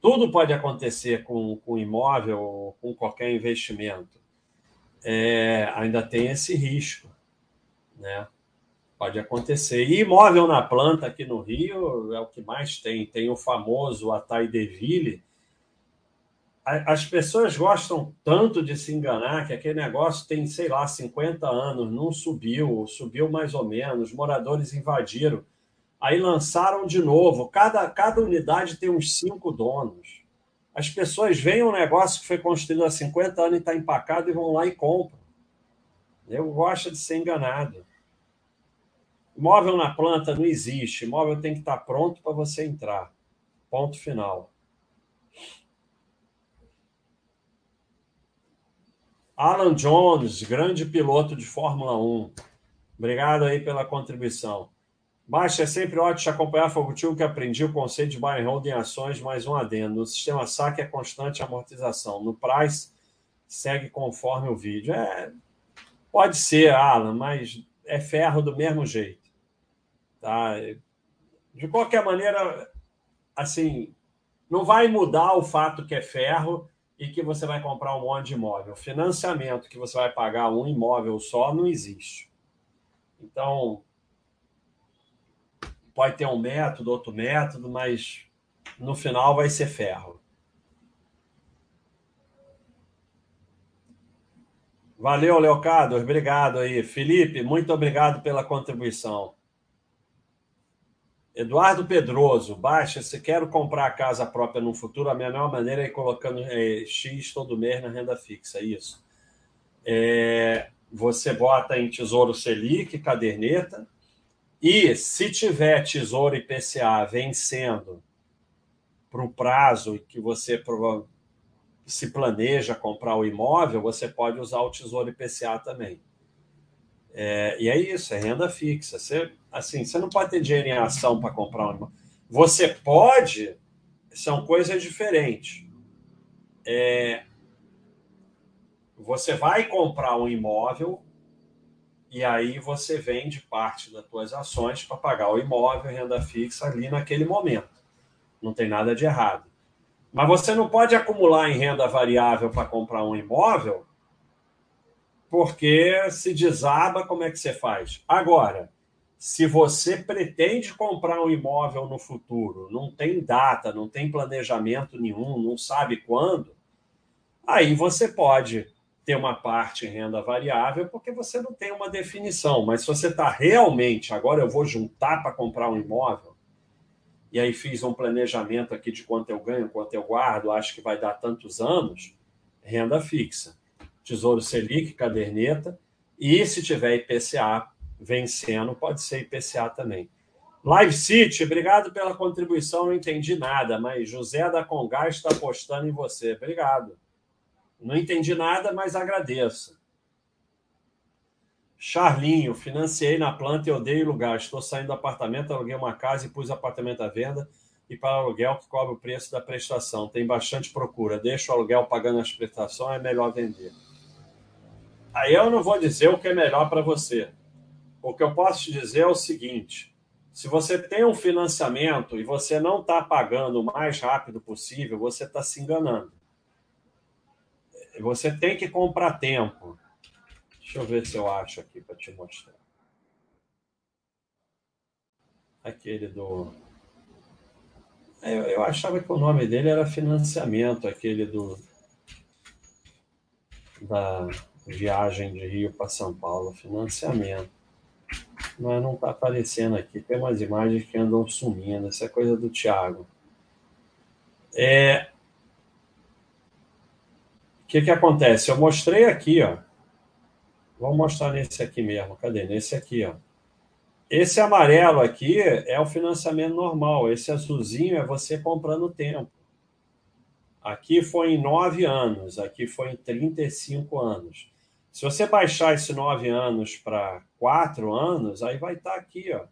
Tudo pode acontecer com, com imóvel, com qualquer investimento. É, ainda tem esse risco, né? Pode acontecer. E imóvel na planta aqui no Rio é o que mais tem. Tem o famoso Atai Deville, as pessoas gostam tanto de se enganar que aquele negócio tem, sei lá, 50 anos, não subiu, subiu mais ou menos, moradores invadiram. Aí lançaram de novo. Cada, cada unidade tem uns cinco donos. As pessoas veem um negócio que foi construído há 50 anos e está empacado e vão lá e compram. Eu gosto de ser enganado. Móvel na planta não existe. Móvel tem que estar pronto para você entrar. Ponto final. Alan Jones, grande piloto de Fórmula 1. Obrigado aí pela contribuição. Baixa, é sempre ótimo acompanhar. O que aprendi o conceito de buy and hold em ações, mais um adendo. No sistema saque é constante amortização. No price, segue conforme o vídeo. É, pode ser, Alan, mas é ferro do mesmo jeito. Tá? De qualquer maneira, assim, não vai mudar o fato que é ferro e que você vai comprar um monte de imóvel. Financiamento que você vai pagar um imóvel só não existe. Então, pode ter um método, outro método, mas no final vai ser ferro. Valeu, Leocado. Obrigado aí. Felipe, muito obrigado pela contribuição. Eduardo Pedroso, baixa, se quero comprar casa própria no futuro, a melhor maneira é colocando é, X todo mês na renda fixa, isso. É, você bota em Tesouro Selic, caderneta, e se tiver Tesouro IPCA vencendo para o prazo que você se planeja comprar o imóvel, você pode usar o Tesouro IPCA também. É, e é isso, é renda fixa. Você assim, você não pode ter dinheiro em ação para comprar um imóvel. Você pode, são coisas diferentes. É, você vai comprar um imóvel e aí você vende parte das suas ações para pagar o imóvel, renda fixa ali naquele momento. Não tem nada de errado. Mas você não pode acumular em renda variável para comprar um imóvel porque se desaba, como é que você faz? Agora, se você pretende comprar um imóvel no futuro, não tem data, não tem planejamento nenhum, não sabe quando, aí você pode ter uma parte em renda variável, porque você não tem uma definição. Mas se você está realmente, agora eu vou juntar para comprar um imóvel, e aí fiz um planejamento aqui de quanto eu ganho, quanto eu guardo, acho que vai dar tantos anos, renda fixa. Tesouro Selic, caderneta, e se tiver IPCA vencendo, pode ser IPCA também. Live City, obrigado pela contribuição, não entendi nada, mas José da Congás está apostando em você. Obrigado. Não entendi nada, mas agradeço. Charlinho, financiei na planta e odeio lugar. Estou saindo do apartamento, aluguei uma casa e pus apartamento à venda e para aluguel que cobre o preço da prestação. Tem bastante procura. Deixa o aluguel pagando as prestações, é melhor vender. Aí eu não vou dizer o que é melhor para você. O que eu posso te dizer é o seguinte: se você tem um financiamento e você não está pagando o mais rápido possível, você está se enganando. Você tem que comprar tempo. Deixa eu ver se eu acho aqui para te mostrar. Aquele do. Eu, eu achava que o nome dele era financiamento, aquele do. Da viagem de Rio para São Paulo, financiamento. Mas não está aparecendo aqui. Tem umas imagens que andam sumindo. Isso é coisa do Thiago. É, o que, que acontece? Eu mostrei aqui, ó. Vou mostrar nesse aqui mesmo. Cadê? Nesse aqui, ó. Esse amarelo aqui é o financiamento normal. Esse azulzinho é você comprando tempo. Aqui foi em nove anos, aqui foi em 35 anos. Se você baixar esse nove anos para quatro anos, aí vai estar tá aqui, ó,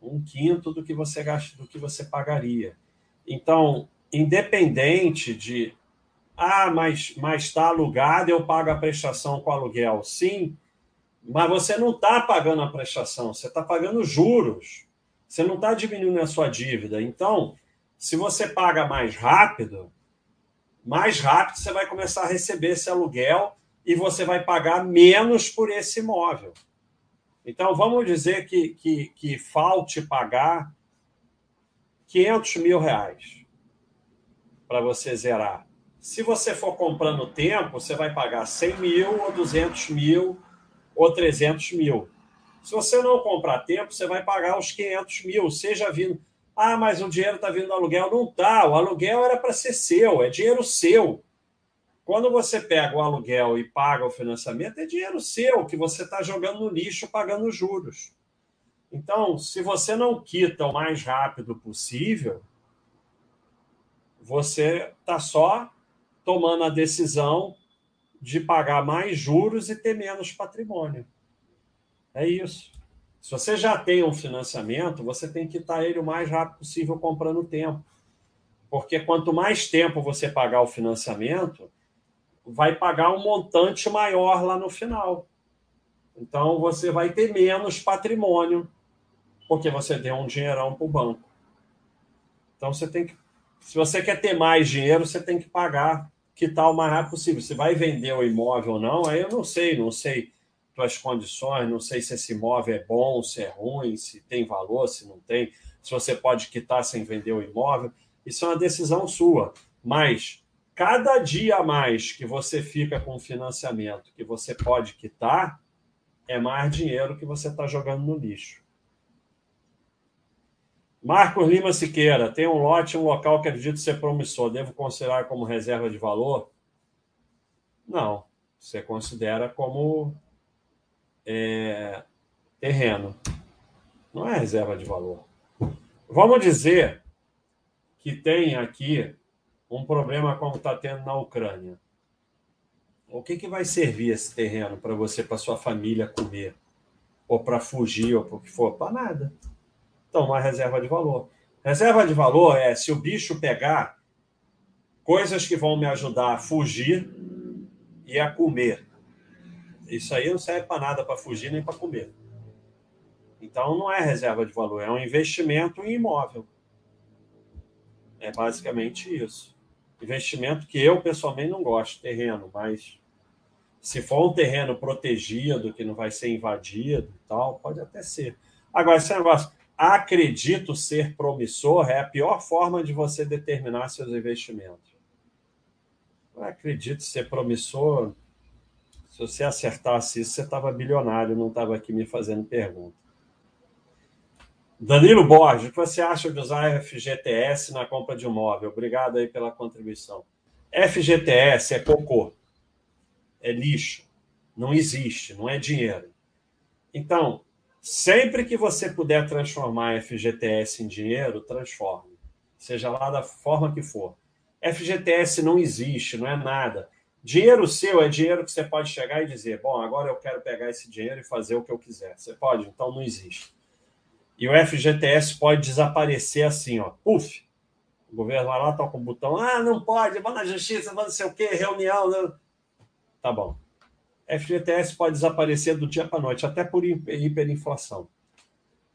um quinto do que você gasta, do que você pagaria. Então, independente de ah, mas está alugado, eu pago a prestação com aluguel. Sim, mas você não está pagando a prestação, você está pagando juros. Você não está diminuindo a sua dívida. Então, se você paga mais rápido, mais rápido você vai começar a receber esse aluguel e você vai pagar menos por esse imóvel. Então, vamos dizer que, que, que falte pagar 500 mil reais para você zerar. Se você for comprando tempo, você vai pagar 100 mil, ou 200 mil, ou 300 mil. Se você não comprar tempo, você vai pagar os 500 mil, seja vindo. Ah, mas o dinheiro está vindo do aluguel. Não está. O aluguel era para ser seu, é dinheiro seu. Quando você pega o aluguel e paga o financiamento, é dinheiro seu, que você está jogando no lixo pagando juros. Então, se você não quita o mais rápido possível, você está só tomando a decisão de pagar mais juros e ter menos patrimônio. É isso. Se você já tem um financiamento, você tem que quitar ele o mais rápido possível comprando tempo. Porque quanto mais tempo você pagar o financiamento, vai pagar um montante maior lá no final. Então você vai ter menos patrimônio, porque você deu um dinheirão para o banco. Então você tem que. Se você quer ter mais dinheiro, você tem que pagar quitar o mais rápido possível. Se vai vender o imóvel ou não, aí eu não sei, não sei tuas condições, não sei se esse imóvel é bom, se é ruim, se tem valor, se não tem, se você pode quitar sem vender o imóvel. Isso é uma decisão sua. Mas cada dia a mais que você fica com financiamento que você pode quitar, é mais dinheiro que você está jogando no lixo. Marcos Lima Siqueira, tem um lote, um local que acredito ser promissor. Devo considerar como reserva de valor? Não. Você considera como é, terreno. Não é reserva de valor. Vamos dizer que tem aqui um problema como está tendo na Ucrânia. O que, que vai servir esse terreno para você, para sua família comer? Ou para fugir, ou para o que for? Para nada. Então, uma reserva de valor. Reserva de valor é se o bicho pegar coisas que vão me ajudar a fugir e a comer. Isso aí não serve para nada para fugir nem para comer. Então não é reserva de valor, é um investimento em imóvel. É basicamente isso. Investimento que eu pessoalmente não gosto, terreno, mas Se for um terreno protegido, que não vai ser invadido e tal, pode até ser. Agora, esse negócio, acredito ser promissor, é a pior forma de você determinar seus investimentos. Eu acredito ser promissor. Se você acertasse isso, você estava bilionário, não estava aqui me fazendo pergunta. Danilo Borges, o que você acha de usar FGTS na compra de imóvel? Obrigado aí pela contribuição. FGTS é cocô, é lixo, não existe, não é dinheiro. Então, sempre que você puder transformar FGTS em dinheiro, transforme, seja lá da forma que for. FGTS não existe, não é nada. Dinheiro seu é dinheiro que você pode chegar e dizer: bom, agora eu quero pegar esse dinheiro e fazer o que eu quiser. Você pode, então não existe. E o FGTS pode desaparecer assim, ó. Puf! O governo vai lá, toca o botão. Ah, não pode, vou na justiça, vou não sei o quê, reunião. Né? Tá bom. FGTS pode desaparecer do dia para a noite, até por hiperinflação.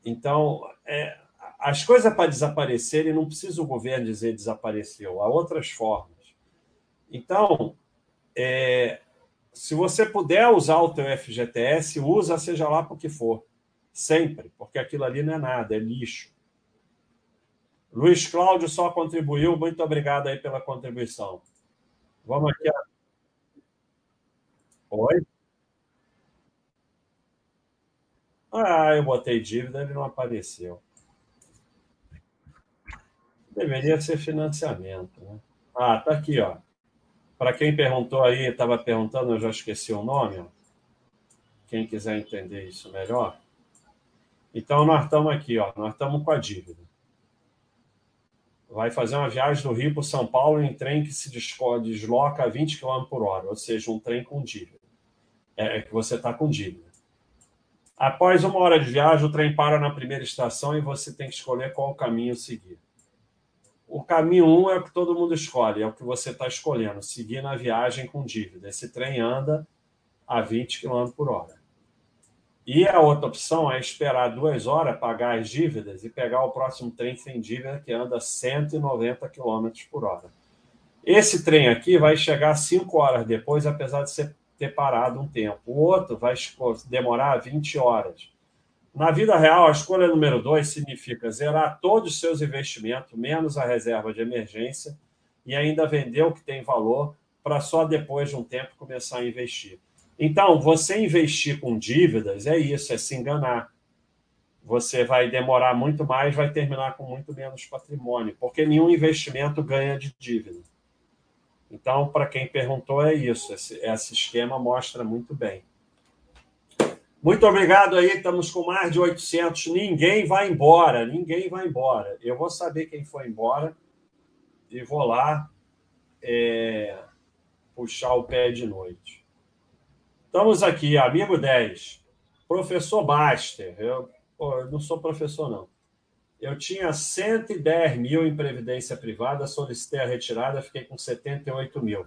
Então, é, as coisas para desaparecerem, não precisa o governo dizer desapareceu, há outras formas. Então, é, se você puder usar o teu FGTS, usa seja lá por que for. Sempre, porque aquilo ali não é nada, é lixo. Luiz Cláudio só contribuiu, muito obrigado aí pela contribuição. Vamos aqui. Oi? Ah, eu botei dívida, ele não apareceu. Deveria ser financiamento, né? Ah, tá aqui, ó. Para quem perguntou aí, estava perguntando, eu já esqueci o nome. Quem quiser entender isso melhor. Então, nós estamos aqui, ó, nós estamos com a dívida. Vai fazer uma viagem do Rio para São Paulo em trem que se desloca a 20 km por hora, ou seja, um trem com dívida. É, é que você está com dívida. Após uma hora de viagem, o trem para na primeira estação e você tem que escolher qual caminho seguir. O caminho 1 um é o que todo mundo escolhe, é o que você está escolhendo, seguir na viagem com dívida. Esse trem anda a 20 km por hora. E a outra opção é esperar duas horas, pagar as dívidas e pegar o próximo trem sem dívida, que anda 190 km por hora. Esse trem aqui vai chegar cinco horas depois, apesar de ter parado um tempo. O outro vai demorar 20 horas. Na vida real, a escolha número dois significa zerar todos os seus investimentos, menos a reserva de emergência, e ainda vender o que tem valor, para só depois de um tempo começar a investir. Então, você investir com dívidas é isso, é se enganar. Você vai demorar muito mais, vai terminar com muito menos patrimônio, porque nenhum investimento ganha de dívida. Então, para quem perguntou, é isso. Esse, esse esquema mostra muito bem. Muito obrigado aí, estamos com mais de 800. Ninguém vai embora, ninguém vai embora. Eu vou saber quem foi embora e vou lá é, puxar o pé de noite. Estamos aqui, amigo 10, professor Baster. Eu, pô, eu não sou professor, não. Eu tinha 110 mil em previdência privada, solicitei a retirada, fiquei com 78 mil.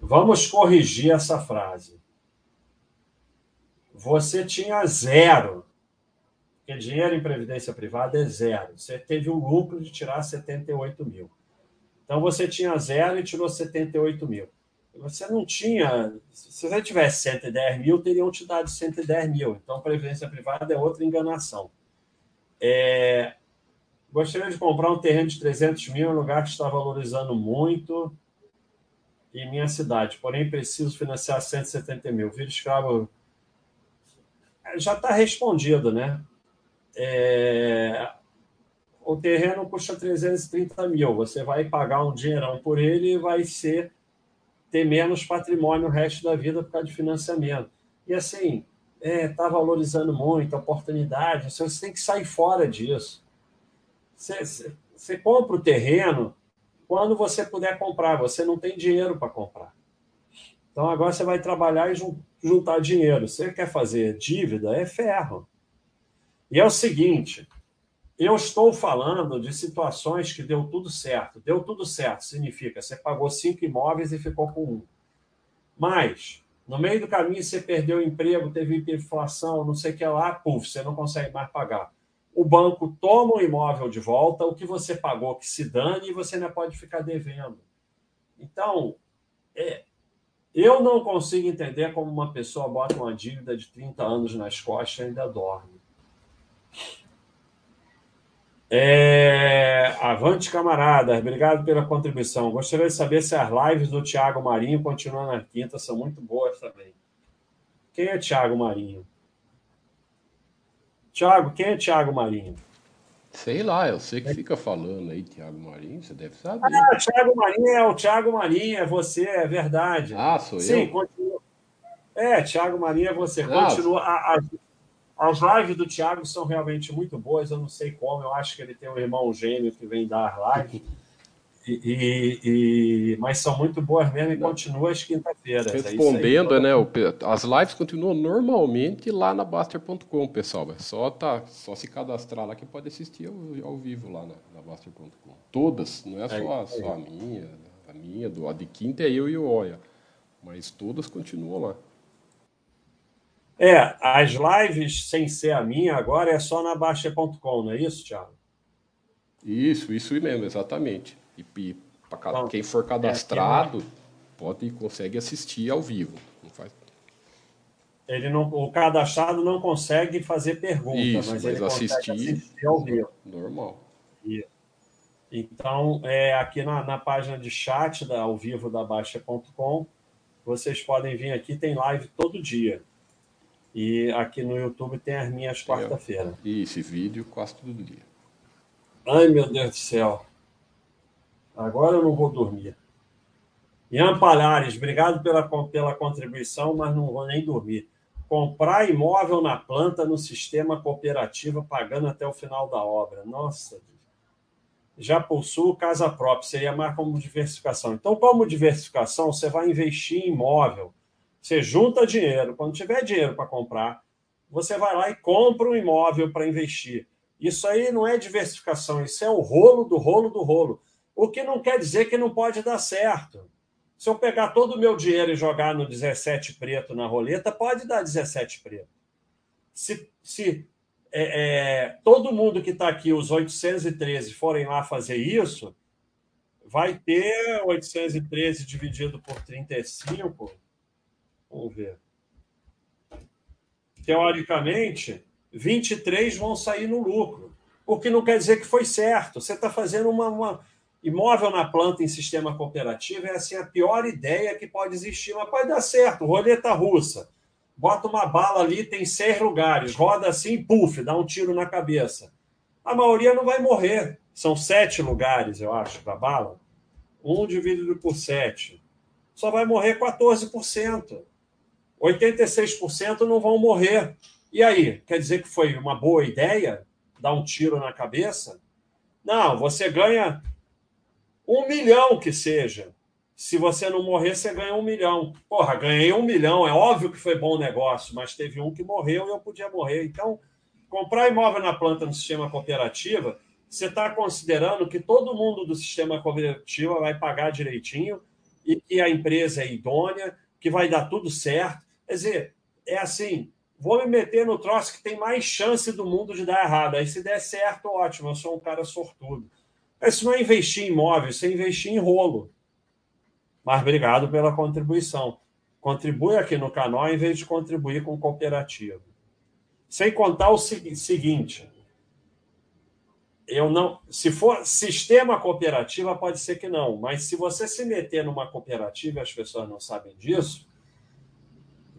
Vamos corrigir essa frase. Você tinha zero, porque dinheiro em previdência privada é zero. Você teve o lucro de tirar 78 mil. Então você tinha zero e tirou 78 mil. Você não tinha. Se você tivesse 110 mil, teriam te dado 110 mil. Então, previdência privada é outra enganação. É, gostaria de comprar um terreno de 300 mil um lugar que está valorizando muito em minha cidade, porém preciso financiar 170 mil. Vira escravo. Já está respondido, né? É, o terreno custa 330 mil. Você vai pagar um dinheirão por ele e vai ser ter menos patrimônio o resto da vida por causa de financiamento. E assim, está é, tá valorizando muito a oportunidade, você tem que sair fora disso. Você, você compra o terreno quando você puder comprar, você não tem dinheiro para comprar. Então agora você vai trabalhar e juntar dinheiro. Você quer fazer dívida? É ferro. E é o seguinte: eu estou falando de situações que deu tudo certo. Deu tudo certo significa você pagou cinco imóveis e ficou com um. Mas, no meio do caminho, você perdeu o emprego, teve inflação, não sei o que lá, puf, você não consegue mais pagar. O banco toma o imóvel de volta, o que você pagou que se dane e você ainda pode ficar devendo. Então, é, Eu não consigo entender como uma pessoa bota uma dívida de 30 anos nas costas e ainda dorme. É... Avante, camaradas. Obrigado pela contribuição. Gostaria de saber se as lives do Tiago Marinho continuam na quinta. São muito boas também. Quem é Tiago Marinho? Tiago, quem é Tiago Marinho? Sei lá, eu sei que fica falando aí, Tiago Marinho, você deve saber. Ah, Tiago Marinho é o Tiago Marinho, é você, é verdade. Ah, sou Sim, eu? continua. É, Tiago Marinho é você. Ah, continua. As, as lives do Tiago são realmente muito boas, eu não sei como, eu acho que ele tem um irmão gêmeo que vem dar live. *laughs* E, e, e, mas são muito boas mesmo e continua às quinta-feiras. É Respondendo, é né? As lives continuam normalmente lá na Baster.com, pessoal. É só, tá, só se cadastrar lá que pode assistir ao, ao vivo lá na, na Baster.com. Todas, não é só, é, só a minha, a minha, do, a de quinta é eu e o Oia. Mas todas continuam lá. É, as lives sem ser a minha agora é só na Baster.com, não é isso, Thiago? Isso, isso mesmo, exatamente. E, e para quem for cadastrado, é, pode consegue assistir ao vivo. Não faz... Ele não, o cadastrado não consegue fazer pergunta, Isso, mas, mas ele assistir, assistir ao vivo. Normal. Então, é, aqui na, na página de chat da, ao vivo da Baixa.com, vocês podem vir aqui, tem live todo dia. E aqui no YouTube tem as minhas quarta-feira. Isso, vídeo quase todo dia. Ai, meu Deus do céu. Agora eu não vou dormir. Ian Palhares, obrigado pela, pela contribuição, mas não vou nem dormir. Comprar imóvel na planta no sistema cooperativo, pagando até o final da obra. Nossa, já possuo casa própria, seria mais como diversificação. Então, como diversificação, você vai investir em imóvel. Você junta dinheiro. Quando tiver dinheiro para comprar, você vai lá e compra um imóvel para investir. Isso aí não é diversificação, isso é o rolo do rolo do rolo. O que não quer dizer que não pode dar certo. Se eu pegar todo o meu dinheiro e jogar no 17 preto na roleta, pode dar 17 preto. Se, se é, é, todo mundo que está aqui, os 813, forem lá fazer isso, vai ter 813 dividido por 35. Vamos ver. Teoricamente, 23 vão sair no lucro. O que não quer dizer que foi certo. Você está fazendo uma, uma Imóvel na planta em sistema cooperativo é assim a pior ideia que pode existir, mas pode dar certo. Roleta russa. Bota uma bala ali, tem seis lugares, roda assim, puf, dá um tiro na cabeça. A maioria não vai morrer. São sete lugares, eu acho, para bala. Um dividido por sete. Só vai morrer 14%. 86% não vão morrer. E aí? Quer dizer que foi uma boa ideia dar um tiro na cabeça? Não, você ganha um milhão que seja. Se você não morrer, você ganha um milhão. Porra, ganhei um milhão. É óbvio que foi bom negócio, mas teve um que morreu e eu podia morrer. Então, comprar imóvel na planta no sistema cooperativa, você está considerando que todo mundo do sistema cooperativo vai pagar direitinho e que a empresa é idônea, que vai dar tudo certo. Quer dizer, é assim, vou me meter no troço que tem mais chance do mundo de dar errado. Aí se der certo, ótimo, eu sou um cara sortudo. Isso não é investir em imóvel, isso é investir em rolo. Mas obrigado pela contribuição. Contribui aqui no canal em vez de contribuir com cooperativa. Sem contar o seguinte: eu não, se for sistema cooperativa pode ser que não, mas se você se meter numa cooperativa as pessoas não sabem disso,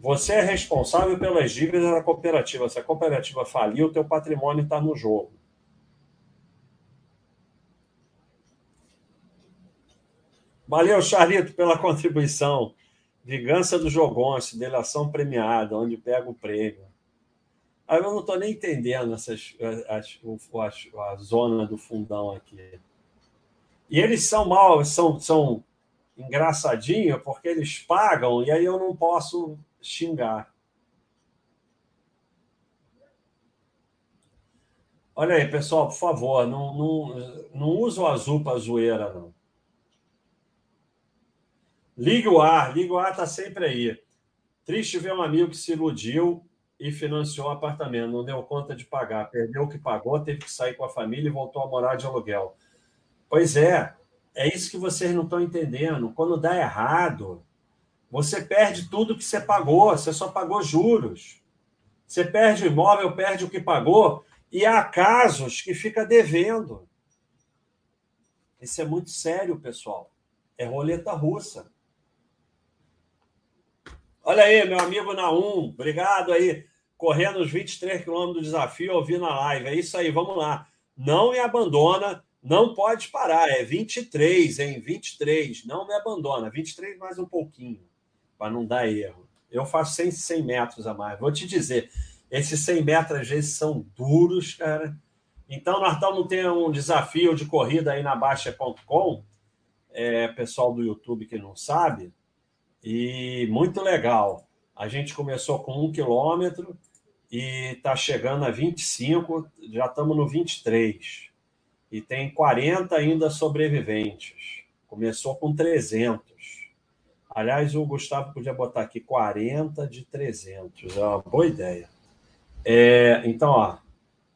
você é responsável pelas dívidas da cooperativa. Se a cooperativa falir, o teu patrimônio está no jogo. Valeu, Charlito, pela *laughs* contribuição. Vingança do Jogonce, delação premiada, onde pega o prêmio. Aí eu não estou nem entendendo essas, as, as, a zona do fundão aqui. E eles são mal, são, são engraçadinhos porque eles pagam e aí eu não posso xingar. Olha aí, pessoal, por favor, não, não, não usa o azul para zoeira, não. Liga o ar, liga o ar está sempre aí. Triste ver um amigo que se iludiu e financiou um apartamento, não deu conta de pagar, perdeu o que pagou, teve que sair com a família e voltou a morar de aluguel. Pois é, é isso que vocês não estão entendendo. Quando dá errado, você perde tudo que você pagou, você só pagou juros. Você perde o imóvel, perde o que pagou, e há casos que fica devendo. Isso é muito sério, pessoal. É roleta russa. Olha aí, meu amigo Naum, obrigado aí. Correndo os 23 quilômetros do desafio, ouvindo a live. É isso aí, vamos lá. Não me abandona, não pode parar. É 23, hein? 23. Não me abandona. 23 mais um pouquinho, para não dar erro. Eu faço 100, 100 metros a mais. Vou te dizer, esses 100 metros às vezes são duros, cara. Então, nós estamos tendo um desafio de corrida aí na Baixa.com, é, pessoal do YouTube que não sabe, e muito legal. A gente começou com um quilômetro e está chegando a 25, já estamos no 23. E tem 40 ainda sobreviventes. Começou com 300. Aliás, o Gustavo podia botar aqui 40 de 300. É uma boa ideia. É, então, ó,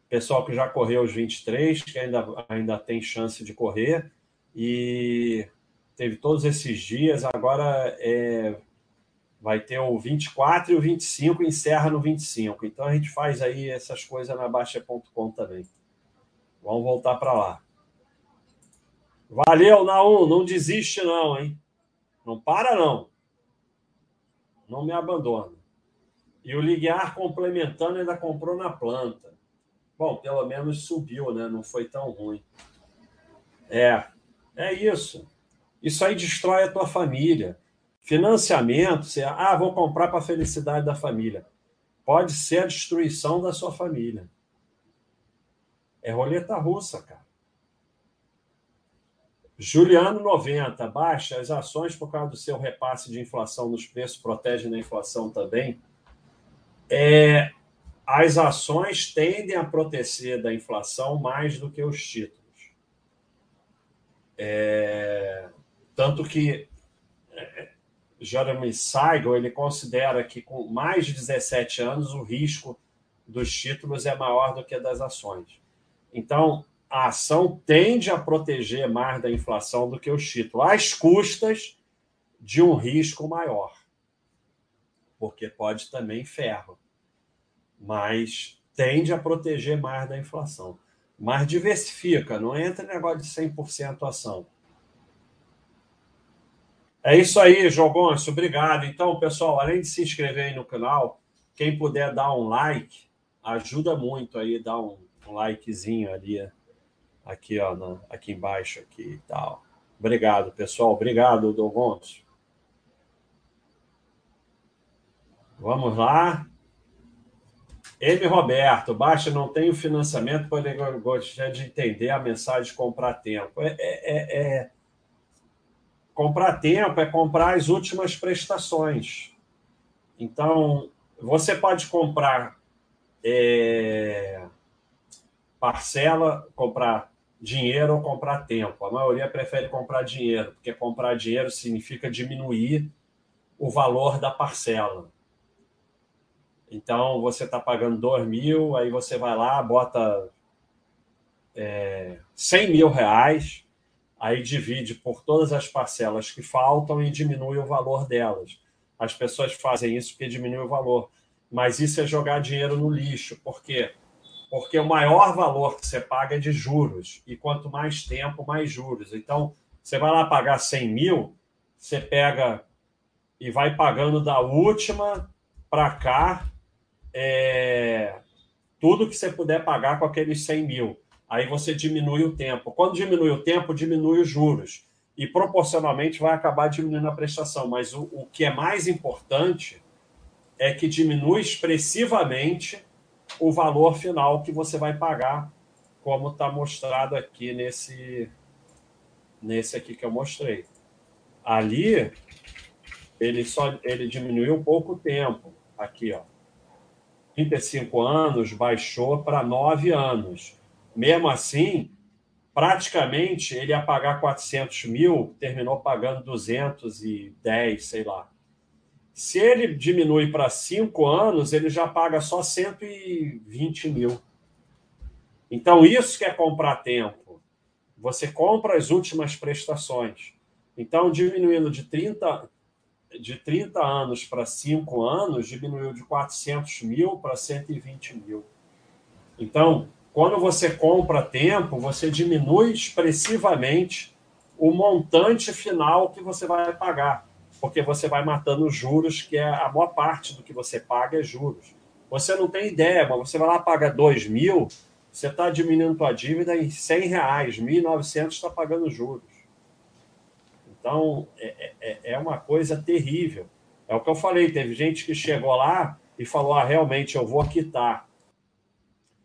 pessoal que já correu os 23, que ainda, ainda tem chance de correr, e teve todos esses dias, agora é, vai ter o 24 e o 25, encerra no 25. Então a gente faz aí essas coisas na Baixa.com também. Vamos voltar para lá. Valeu, Naum, não desiste não, hein? Não para não. Não me abandona. E o Liguiar complementando ainda comprou na planta. Bom, pelo menos subiu, né? Não foi tão ruim. É, é isso. Isso aí destrói a tua família. Financiamento, você, ah, vou comprar para a felicidade da família. Pode ser a destruição da sua família. É roleta russa, cara. Juliano 90, baixa as ações por causa do seu repasse de inflação nos preços, protege na inflação também. É, as ações tendem a proteger da inflação mais do que os títulos. É, tanto que é, Jeremy Siegel ele considera que com mais de 17 anos o risco dos títulos é maior do que das ações. Então, a ação tende a proteger mais da inflação do que os títulos, às custas de um risco maior. Porque pode também ferro. Mas tende a proteger mais da inflação. Mas diversifica, não entra negócio de 100% ação. É isso aí, Gonçalves. Obrigado. Então, pessoal, além de se inscrever aí no canal, quem puder dar um like, ajuda muito aí, dar um likezinho ali, aqui, ó, aqui embaixo aqui e tal. Obrigado, pessoal. Obrigado, Dom Gonçalves. Vamos lá. M. Roberto, Baixa não tem o financiamento para ele gostaria de entender a mensagem de comprar tempo. É, é, é, é Comprar tempo é comprar as últimas prestações. Então, você pode comprar é, parcela, comprar dinheiro ou comprar tempo. A maioria prefere comprar dinheiro, porque comprar dinheiro significa diminuir o valor da parcela. Então, você está pagando 2 mil, aí você vai lá, bota é, 100 mil reais, aí divide por todas as parcelas que faltam e diminui o valor delas. As pessoas fazem isso porque diminui o valor. Mas isso é jogar dinheiro no lixo. Por quê? Porque o maior valor que você paga é de juros. E quanto mais tempo, mais juros. Então, você vai lá pagar 100 mil, você pega e vai pagando da última para cá é, tudo que você puder pagar com aqueles 100 mil. Aí você diminui o tempo. Quando diminui o tempo, diminui os juros. E proporcionalmente vai acabar diminuindo a prestação. Mas o, o que é mais importante é que diminui expressivamente o valor final que você vai pagar, como está mostrado aqui nesse, nesse aqui que eu mostrei. Ali, ele só ele diminuiu pouco o tempo. Aqui, ó. 35 anos baixou para 9 anos. Mesmo assim, praticamente ele ia pagar 400 mil, terminou pagando 210, sei lá. Se ele diminui para cinco anos, ele já paga só 120 mil. Então, isso que é comprar tempo. Você compra as últimas prestações. Então, diminuindo de 30, de 30 anos para 5 anos, diminuiu de 400 mil para 120 mil. Então, quando você compra tempo, você diminui expressivamente o montante final que você vai pagar, porque você vai matando juros, que é a maior parte do que você paga é juros. Você não tem ideia, mas você vai lá paga 2 mil, você está diminuindo a dívida em 100 reais, 1.900 está pagando juros. Então, é, é, é uma coisa terrível. É o que eu falei, teve gente que chegou lá e falou, ah, realmente, eu vou quitar.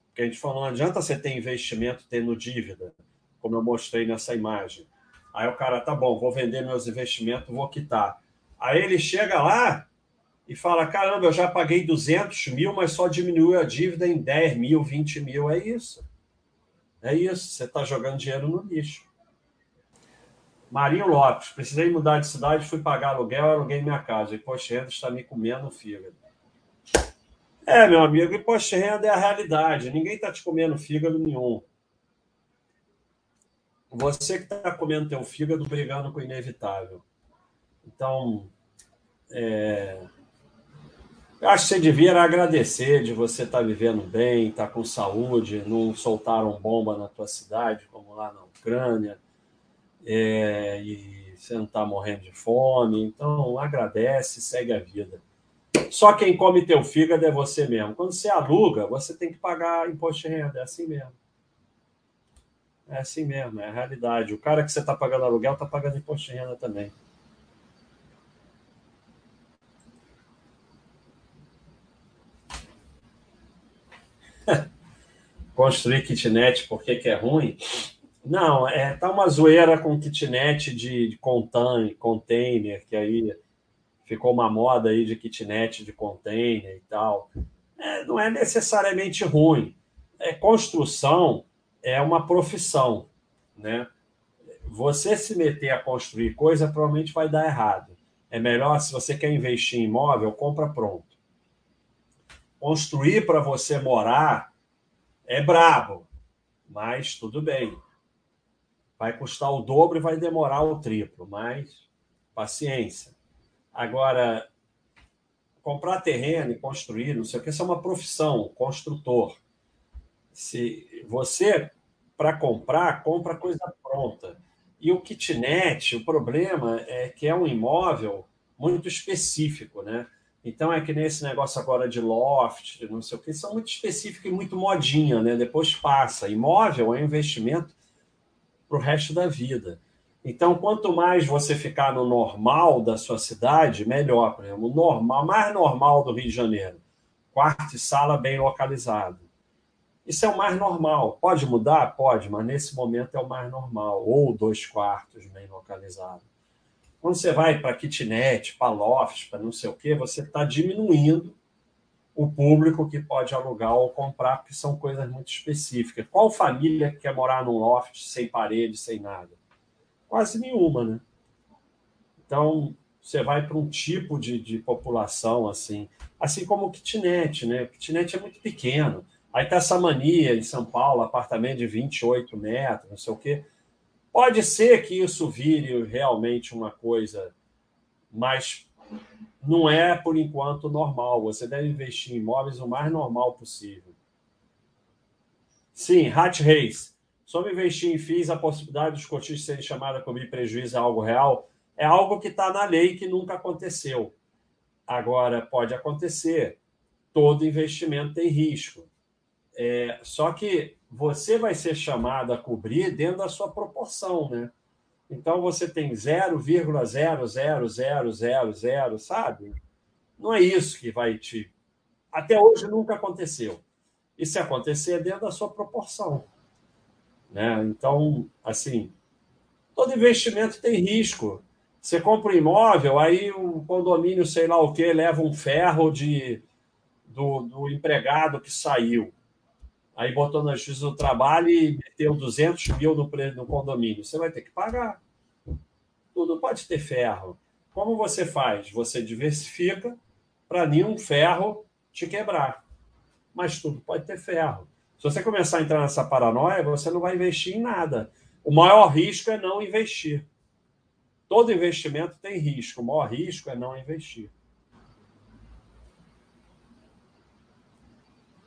Porque a gente falou, não adianta você ter investimento tendo dívida, como eu mostrei nessa imagem. Aí o cara, tá bom, vou vender meus investimentos, vou quitar. Aí ele chega lá e fala: caramba, eu já paguei 200 mil, mas só diminuiu a dívida em 10 mil, 20 mil. É isso. É isso. Você está jogando dinheiro no lixo. Marinho Lopes, precisei mudar de cidade, fui pagar aluguel, aluguei minha casa. Imposto de renda está me comendo o fígado. É, meu amigo, imposto de renda é a realidade. Ninguém está te comendo fígado nenhum. Você que está comendo teu fígado brigando com o inevitável. Então, é... eu acho que você devia agradecer de você estar tá vivendo bem, estar tá com saúde, não soltaram bomba na tua cidade, como lá na Ucrânia, é... e você não está morrendo de fome. Então, agradece, segue a vida. Só quem come teu fígado é você mesmo. Quando você aluga, você tem que pagar imposto de renda, é assim mesmo. É assim mesmo, é a realidade. O cara que você está pagando aluguel está pagando imposto de renda também. Construir kitnet, por que, que é ruim? Não, é, tá uma zoeira com kitnet de, de contain, container, que aí ficou uma moda aí de kitnet de container e tal. É, não é necessariamente ruim. É, construção é uma profissão, né? Você se meter a construir coisa provavelmente vai dar errado. É melhor, se você quer investir em imóvel, compra pronto. Construir para você morar é brabo, mas tudo bem. Vai custar o dobro e vai demorar o triplo, mas paciência. Agora, comprar terreno e construir, não sei o que, isso é uma profissão, construtor. Se você, para comprar, compra coisa pronta. E o kitnet, o problema é que é um imóvel muito específico, né? Então é que nesse negócio agora de loft, não sei o que, são muito específicos e muito modinha, né? Depois passa. Imóvel é um investimento para o resto da vida. Então, quanto mais você ficar no normal da sua cidade, melhor. Por exemplo, o normal, mais normal do Rio de Janeiro, quarto e sala bem localizado. Isso é o mais normal. Pode mudar? Pode, mas nesse momento é o mais normal. Ou dois quartos bem localizados. Quando você vai para kitnet, para loft, para não sei o quê, você está diminuindo o público que pode alugar ou comprar, porque são coisas muito específicas. Qual família quer morar num loft sem parede, sem nada? Quase nenhuma, né? Então, você vai para um tipo de, de população assim, assim como o kitnet, né? O kitnet é muito pequeno. Aí tá essa mania em São Paulo, apartamento de 28 metros, não sei o quê. Pode ser que isso vire realmente uma coisa, mas não é, por enquanto, normal. Você deve investir em imóveis o mais normal possível. Sim, Hat Reis. Sobre investir em FIIs, a possibilidade dos cotistas serem chamados a cobrir prejuízo é algo real? É algo que está na lei que nunca aconteceu. Agora, pode acontecer. Todo investimento tem risco. É, só que você vai ser chamado a cobrir dentro da sua proporção, né? Então você tem 0,00000, sabe? Não é isso que vai te. Até hoje nunca aconteceu. E se acontecer, é dentro da sua proporção. Né? Então, assim, todo investimento tem risco. Você compra um imóvel, aí o condomínio, sei lá o quê, leva um ferro de, do, do empregado que saiu aí botou na justiça do trabalho e meteu 200 mil no, no condomínio. Você vai ter que pagar. Tudo pode ter ferro. Como você faz? Você diversifica para nenhum ferro te quebrar. Mas tudo pode ter ferro. Se você começar a entrar nessa paranoia, você não vai investir em nada. O maior risco é não investir. todo investimento tem risco. O maior risco é não investir.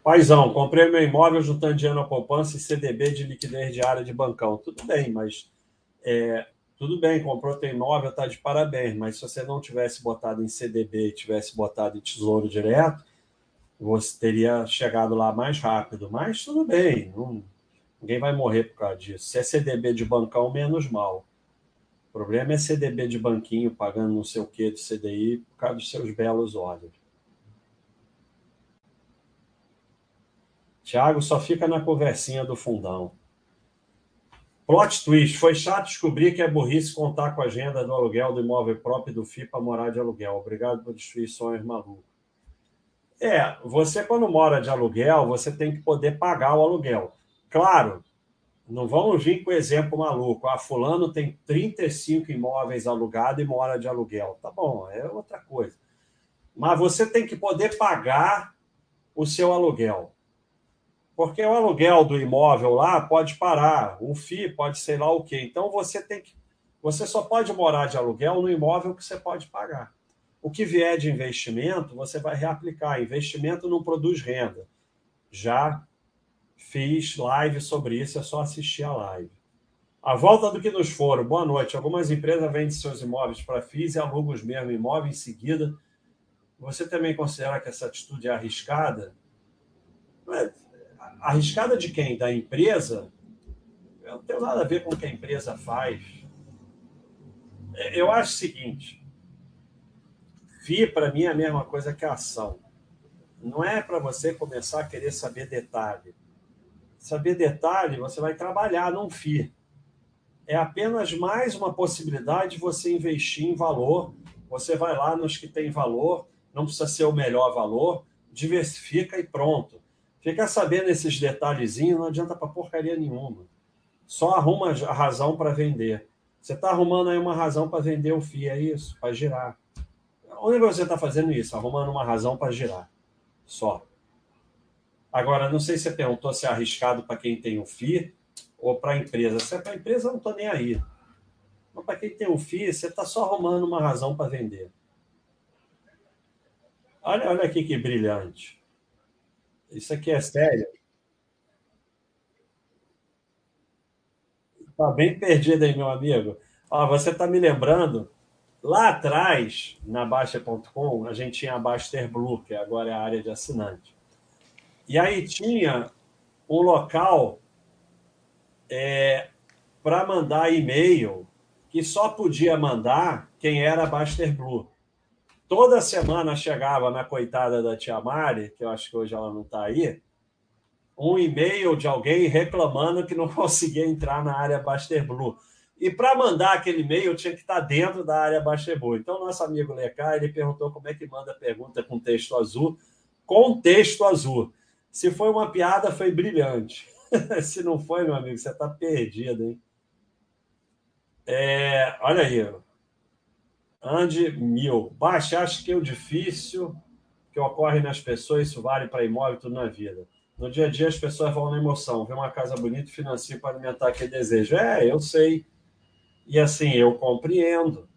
Paizão, comprei meu imóvel juntando dinheiro na poupança e CDB de liquidez diária de bancão. Tudo bem, mas é, tudo bem, comprou teu imóvel, tá de parabéns, mas se você não tivesse botado em CDB e tivesse botado em tesouro direto, você teria chegado lá mais rápido. Mas tudo bem, não, ninguém vai morrer por causa disso. Se é CDB de bancão, menos mal. O problema é CDB de banquinho pagando não sei o que de CDI por causa dos seus belos olhos. Tiago só fica na conversinha do fundão. Plot twist. Foi chato descobrir que é burrice contar com a agenda do aluguel do imóvel próprio do FI para morar de aluguel. Obrigado por destruir sonhos. É, você quando mora de aluguel, você tem que poder pagar o aluguel. Claro, não vamos vir com exemplo maluco. Ah, fulano tem 35 imóveis alugados e mora de aluguel. Tá bom, é outra coisa. Mas você tem que poder pagar o seu aluguel. Porque o aluguel do imóvel lá pode parar, o FII pode ser lá o quê. Então você tem que. Você só pode morar de aluguel no imóvel que você pode pagar. O que vier de investimento, você vai reaplicar. Investimento não produz renda. Já fiz live sobre isso, é só assistir a live. A volta do que nos foram. Boa noite. Algumas empresas vendem seus imóveis para FIIs e alugam os mesmos imóveis em seguida. Você também considera que essa atitude é arriscada? Arriscada de quem? Da empresa? Eu não tenho nada a ver com o que a empresa faz. Eu acho o seguinte: FI para mim é a mesma coisa que ação. Não é para você começar a querer saber detalhe. Saber detalhe, você vai trabalhar num FI. É apenas mais uma possibilidade de você investir em valor. Você vai lá nos que tem valor, não precisa ser o melhor valor, diversifica e pronto. Ficar sabendo esses detalhezinhos não adianta para porcaria nenhuma. Só arruma a razão para vender. Você está arrumando aí uma razão para vender o FII, é isso? Para girar. Onde você está fazendo isso? Arrumando uma razão para girar. Só. Agora, não sei se você perguntou se é arriscado para quem tem o FII ou para a empresa. Se é para a empresa, eu não estou nem aí. Mas para quem tem o FII, você está só arrumando uma razão para vender. Olha, olha aqui que brilhante. Isso aqui é sério. Está bem perdido aí, meu amigo. Ó, você está me lembrando, lá atrás, na Baixa.com, a gente tinha a Baster Blue, que agora é a área de assinante. E aí tinha um local é, para mandar e-mail que só podia mandar quem era Baster Blue. Toda semana chegava na coitada da tia Mari, que eu acho que hoje ela não está aí, um e-mail de alguém reclamando que não *laughs* conseguia entrar na área Baster Blue. E para mandar aquele e-mail tinha que estar dentro da área Baster Blue. Então, nosso amigo Lecar, ele perguntou como é que manda pergunta com texto azul, com texto azul. Se foi uma piada, foi brilhante. *laughs* Se não foi, meu amigo, você está perdido, hein? É, olha aí, Ande mil. Baixa, acho que é o difícil que ocorre nas pessoas, isso vale para imóvel tudo na vida. No dia a dia, as pessoas vão na emoção, vê uma casa bonita e financia para alimentar aquele desejo. É, eu sei. E assim, eu compreendo.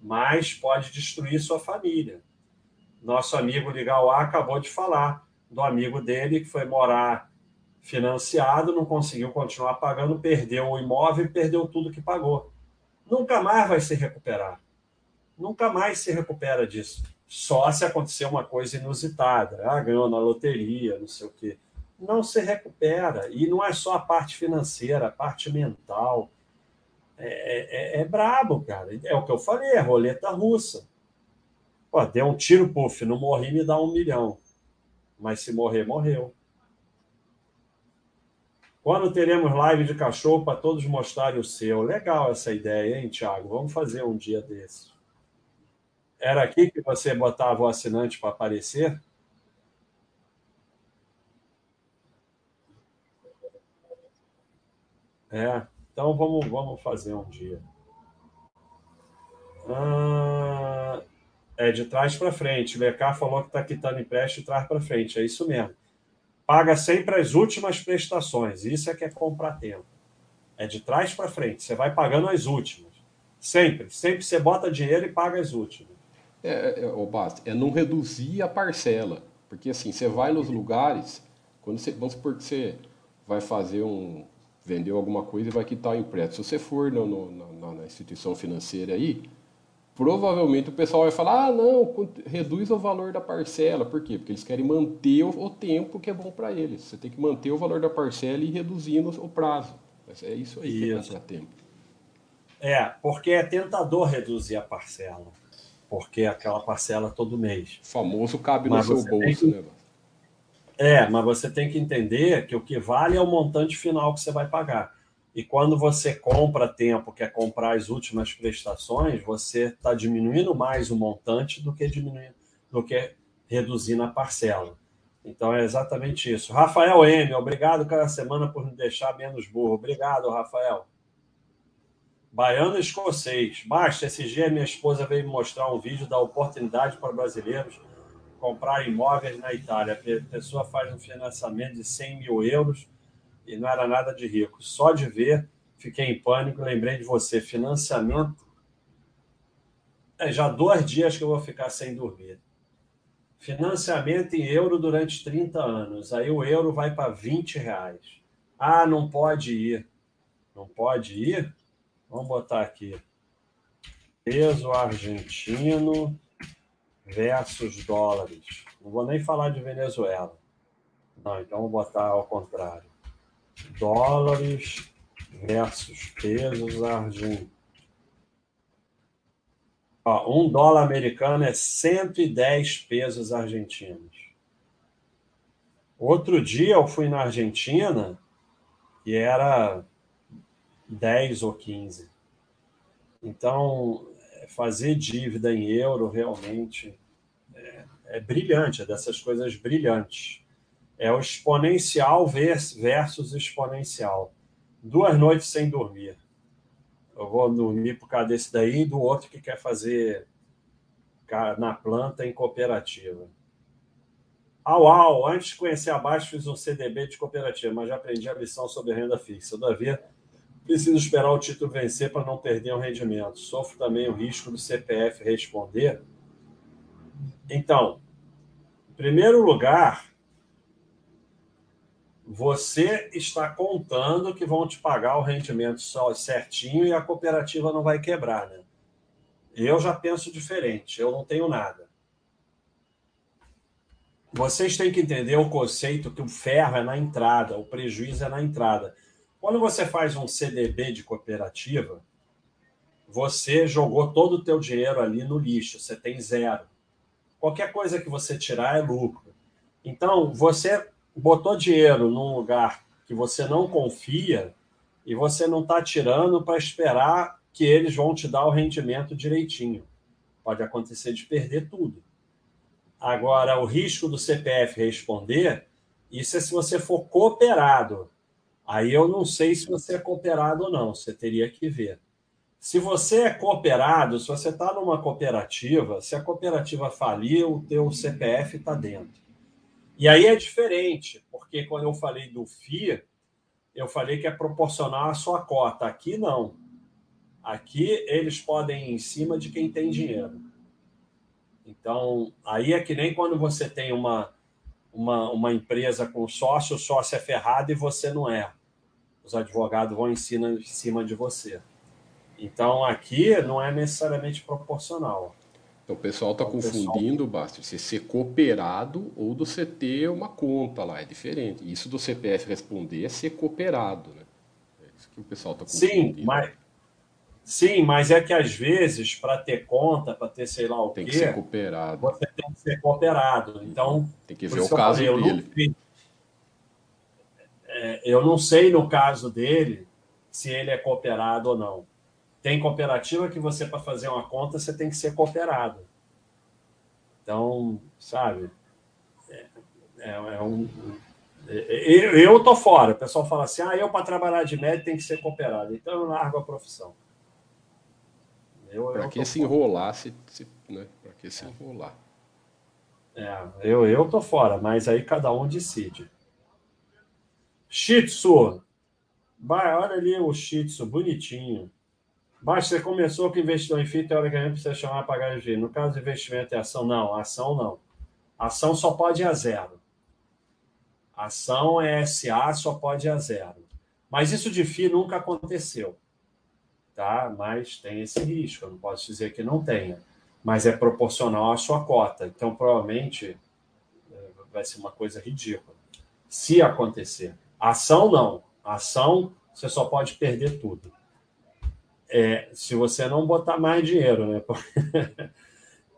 Mas pode destruir sua família. Nosso amigo Ligal A acabou de falar do amigo dele que foi morar financiado, não conseguiu continuar pagando, perdeu o imóvel e perdeu tudo que pagou. Nunca mais vai se recuperar nunca mais se recupera disso. Só se acontecer uma coisa inusitada. Ah, ganhou na loteria, não sei o quê. Não se recupera. E não é só a parte financeira, a parte mental. É, é, é brabo, cara. É o que eu falei, é roleta russa. Pô, deu um tiro, puff, não morri, me dá um milhão. Mas se morrer, morreu. Quando teremos live de cachorro para todos mostrarem o seu? Legal essa ideia, hein, Thiago? Vamos fazer um dia desse. Era aqui que você botava o assinante para aparecer? É, então vamos, vamos fazer um dia. Ah, é de trás para frente. O falou que está quitando empréstimo de trás para frente. É isso mesmo. Paga sempre as últimas prestações. Isso é que é comprar tempo. É de trás para frente. Você vai pagando as últimas. Sempre. Sempre você bota dinheiro e paga as últimas. É, é, é basta, é não reduzir a parcela. Porque assim, você vai nos lugares, quando você, vamos supor que você vai fazer um. vendeu alguma coisa e vai quitar o empréstimo. Se você for no, no, na, na instituição financeira aí, provavelmente o pessoal vai falar: ah, não, reduz o valor da parcela. Por quê? Porque eles querem manter o, o tempo que é bom para eles. Você tem que manter o valor da parcela e reduzindo o prazo. É isso aí isso. que tempo. É, porque é tentador reduzir a parcela. Porque aquela parcela todo mês. O famoso cabe mas no seu bolso, que... né? É, mas você tem que entender que o que vale é o montante final que você vai pagar. E quando você compra tempo, quer comprar as últimas prestações, você está diminuindo mais o montante do que diminuindo, do que reduzindo a parcela. Então é exatamente isso. Rafael M, obrigado cada semana por me deixar menos burro. Obrigado, Rafael. Baiano escocês. Basta, esse dia minha esposa veio me mostrar um vídeo da oportunidade para brasileiros comprar imóveis na Itália. A pessoa faz um financiamento de 100 mil euros e não era nada de rico. Só de ver, fiquei em pânico, lembrei de você. Financiamento. É já dois dias que eu vou ficar sem dormir. Financiamento em euro durante 30 anos. Aí o euro vai para 20 reais. Ah, não pode ir. Não pode ir? Vamos botar aqui. Peso argentino versus dólares. Não vou nem falar de Venezuela. Não, então vou botar ao contrário dólares versus pesos argentinos. um dólar americano é 110 pesos argentinos. Outro dia eu fui na Argentina e era 10 ou 15. Então, fazer dívida em euro realmente é, é brilhante, é dessas coisas brilhantes. É o exponencial versus exponencial. Duas noites sem dormir. Eu vou dormir por causa desse daí e do outro que quer fazer na planta em cooperativa. Au, au, antes de conhecer a Baixo, fiz um CDB de cooperativa, mas já aprendi a lição sobre renda fixa. Todavia, preciso esperar o título vencer para não perder o rendimento. Sofro também o risco do CPF responder. Então, em primeiro lugar, você está contando que vão te pagar o rendimento só certinho e a cooperativa não vai quebrar, né? Eu já penso diferente, eu não tenho nada. Vocês têm que entender o conceito que o ferro é na entrada, o prejuízo é na entrada. Quando você faz um CDB de cooperativa, você jogou todo o teu dinheiro ali no lixo, você tem zero. Qualquer coisa que você tirar é lucro. Então, você botou dinheiro num lugar que você não confia e você não está tirando para esperar que eles vão te dar o rendimento direitinho. Pode acontecer de perder tudo. Agora, o risco do CPF responder, isso é se você for cooperado. Aí eu não sei se você é cooperado ou não, você teria que ver. Se você é cooperado, se você está numa cooperativa, se a cooperativa falir, o teu CPF está dentro. E aí é diferente, porque quando eu falei do FIA, eu falei que é proporcional à sua cota. Aqui não. Aqui eles podem ir em cima de quem tem dinheiro. Então, aí é que nem quando você tem uma, uma, uma empresa com sócio, o sócio é ferrado e você não é. Os advogados vão em cima, em cima de você. Então, aqui não é necessariamente proporcional. Então, o pessoal está confundindo, Basti, você ser cooperado ou do você ter uma conta lá, é diferente. Isso do CPF responder é ser cooperado, né? É isso que o pessoal está confundindo. Sim, mas, sim, mas é que às vezes, para ter conta, para ter sei lá o tem quê... Tem que ser cooperado. Você tem que ser cooperado. Então... Tem que ver o caso falei, dele. Eu não, é, eu não sei no caso dele se ele é cooperado ou não. Tem cooperativa que você, para fazer uma conta, você tem que ser cooperado. Então, sabe, é, é, é um. Eu, eu tô fora. O pessoal fala assim: ah, eu para trabalhar de médico tem que ser cooperado. Então eu largo a profissão. Para que se enrolar, se, se, né? Para que se enrolar? É, eu, eu tô fora, mas aí cada um decide. Shih Tzu. Vai, olha ali o Shih Tzu, bonitinho. Basta você começou com investidor em FII, teoricamente precisa chamar a pagar de No caso de investimento em ação, não. Ação não. Ação só pode ir a zero. Ação é SA, só pode ir a zero. Mas isso de FII nunca aconteceu. Tá? Mas tem esse risco. Eu não posso dizer que não tenha. Mas é proporcional à sua cota. Então, provavelmente, é, vai ser uma coisa ridícula. Se acontecer. Ação, não. Ação, você só pode perder tudo é, se você não botar mais dinheiro, né? *laughs*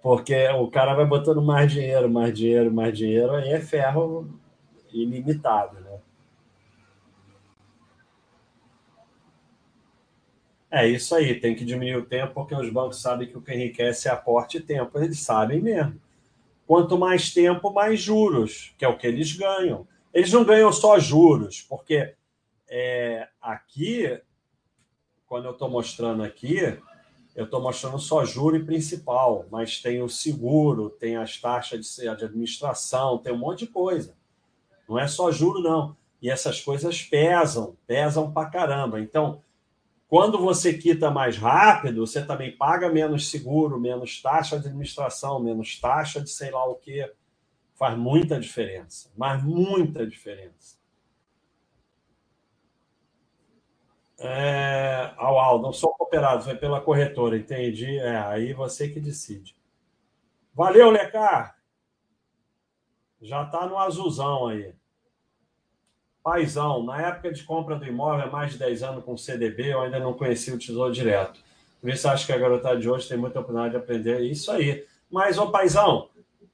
Porque o cara vai botando mais dinheiro, mais dinheiro, mais dinheiro, aí é ferro ilimitado, né? É isso aí, tem que diminuir o tempo, porque os bancos sabem que o que enriquece é aporte e tempo. Eles sabem mesmo. Quanto mais tempo, mais juros, que é o que eles ganham. Eles não ganham só juros, porque é, aqui quando eu estou mostrando aqui, eu estou mostrando só juro e principal, mas tem o seguro, tem as taxas de, de administração, tem um monte de coisa. Não é só juro, não. E essas coisas pesam, pesam pra caramba. Então, quando você quita mais rápido, você também paga menos seguro, menos taxa de administração, menos taxa de sei lá o que. Faz muita diferença, mas muita diferença. É, ao não sou cooperado, foi pela corretora, entendi. É, aí você que decide. Valeu, Lecar! Já está no azulzão aí. Paizão, na época de compra do imóvel, há mais de 10 anos com CDB, eu ainda não conhecia o Tesouro Direto. Vê se acha que a garotada de hoje tem muita oportunidade de aprender isso aí. Mas, ô paizão,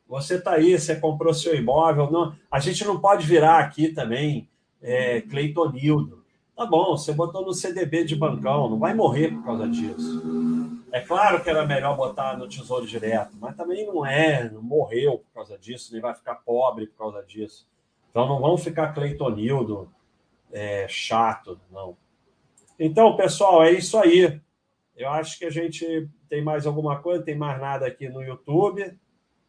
você está aí, você comprou seu imóvel. Não, a gente não pode virar aqui também é, Cleitonildo. Tá bom, você botou no CDB de bancão, não vai morrer por causa disso. É claro que era melhor botar no Tesouro Direto, mas também não é, não morreu por causa disso, nem vai ficar pobre por causa disso. Então não vamos ficar Cleitonildo é, chato, não. Então, pessoal, é isso aí. Eu acho que a gente tem mais alguma coisa, tem mais nada aqui no YouTube.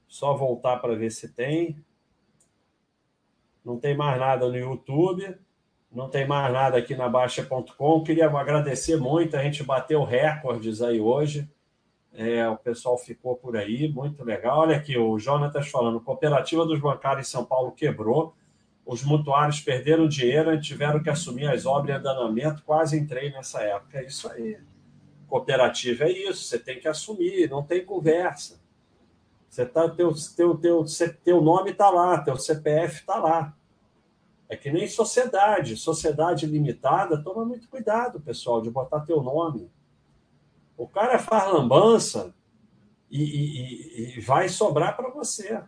Só voltar para ver se tem. Não tem mais nada no YouTube. Não tem mais nada aqui na Baixa.com. Queria agradecer muito, a gente bateu recordes aí hoje. É, o pessoal ficou por aí, muito legal. Olha aqui, o Jonatas falando: cooperativa dos bancários em São Paulo quebrou, os mutuários perderam dinheiro e tiveram que assumir as obras em andamento. Quase entrei nessa época. É isso aí. Cooperativa é isso, você tem que assumir, não tem conversa. Você tá, teu, teu, teu, teu nome está lá, teu CPF está lá. É que nem sociedade. Sociedade limitada, toma muito cuidado, pessoal, de botar teu nome. O cara faz lambança e, e, e vai sobrar para você.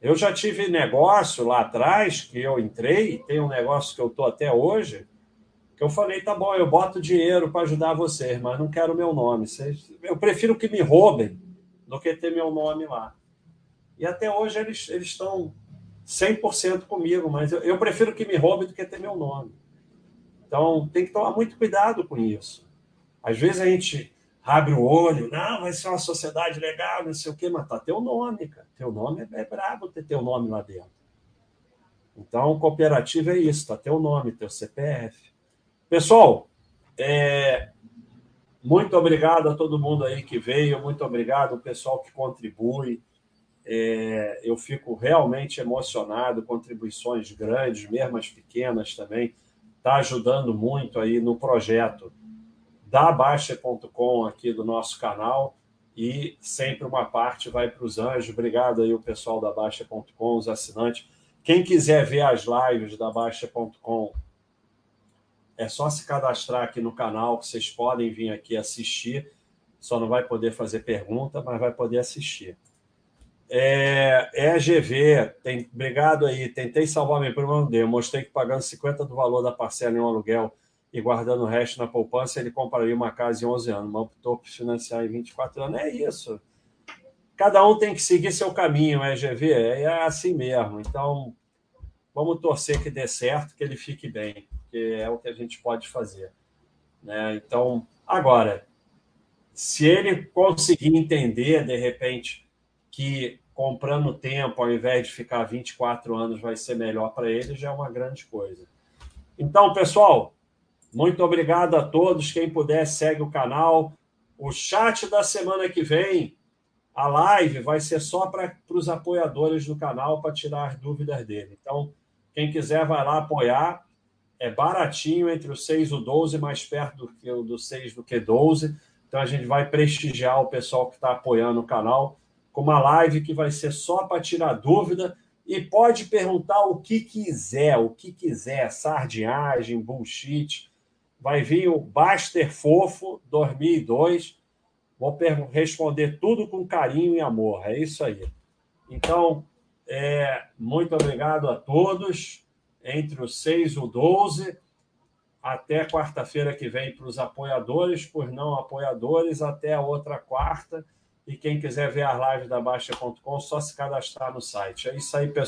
Eu já tive negócio lá atrás que eu entrei, tem um negócio que eu estou até hoje, que eu falei, tá bom, eu boto dinheiro para ajudar vocês, mas não quero meu nome. Eu prefiro que me roubem do que ter meu nome lá. E até hoje eles, eles estão 100% comigo, mas eu, eu, prefiro que me roube do que ter meu nome. Então, tem que tomar muito cuidado com isso. Às vezes a gente abre o olho, não, vai ser uma sociedade legal, não sei o quê, mas tá teu nome, cara. Teu nome é, é brabo ter teu nome lá dentro. Então, cooperativa é isso, tá teu nome, teu CPF. Pessoal, é, muito obrigado a todo mundo aí que veio, muito obrigado ao pessoal que contribui. É, eu fico realmente emocionado, contribuições grandes, mesmo as pequenas também, está ajudando muito aí no projeto da Baixa.com aqui do nosso canal e sempre uma parte vai para os anjos. Obrigado aí o pessoal da Baixa.com, os assinantes. Quem quiser ver as lives da Baixa.com, é só se cadastrar aqui no canal que vocês podem vir aqui assistir. Só não vai poder fazer pergunta, mas vai poder assistir. É, EGV, tem, obrigado aí. Tentei salvar minha prima, não deu. Mostrei que pagando 50% do valor da parcela em um aluguel e guardando o resto na poupança, ele compraria uma casa em 11 anos, mas optou por financiar em 24 anos. É isso. Cada um tem que seguir seu caminho, EGV. É assim mesmo. Então, vamos torcer que dê certo, que ele fique bem, porque é o que a gente pode fazer. Né? Então, agora, se ele conseguir entender, de repente que comprando tempo, ao invés de ficar 24 anos, vai ser melhor para ele, já é uma grande coisa. Então, pessoal, Muito obrigado a todos. Quem puder, segue o canal. O chat da semana que vem, a live vai ser só para os apoiadores do canal para tirar as dúvidas dele. Então, quem quiser, vai lá apoiar. É baratinho entre o 6 e o 12, mais perto do, que, do 6 do que 12. Então, a gente vai prestigiar o pessoal que está apoiando o canal com uma live que vai ser só para tirar dúvida e pode perguntar o que quiser, o que quiser, sardinhagem, bullshit. Vai vir o Baster Fofo 2002. Vou responder tudo com carinho e amor. É isso aí. Então, é, muito obrigado a todos. Entre o 6 e o 12. Até quarta-feira que vem para os apoiadores, por não apoiadores, até a outra quarta. E quem quiser ver as lives da Baixa.com, só se cadastrar no site. É isso aí, pessoal.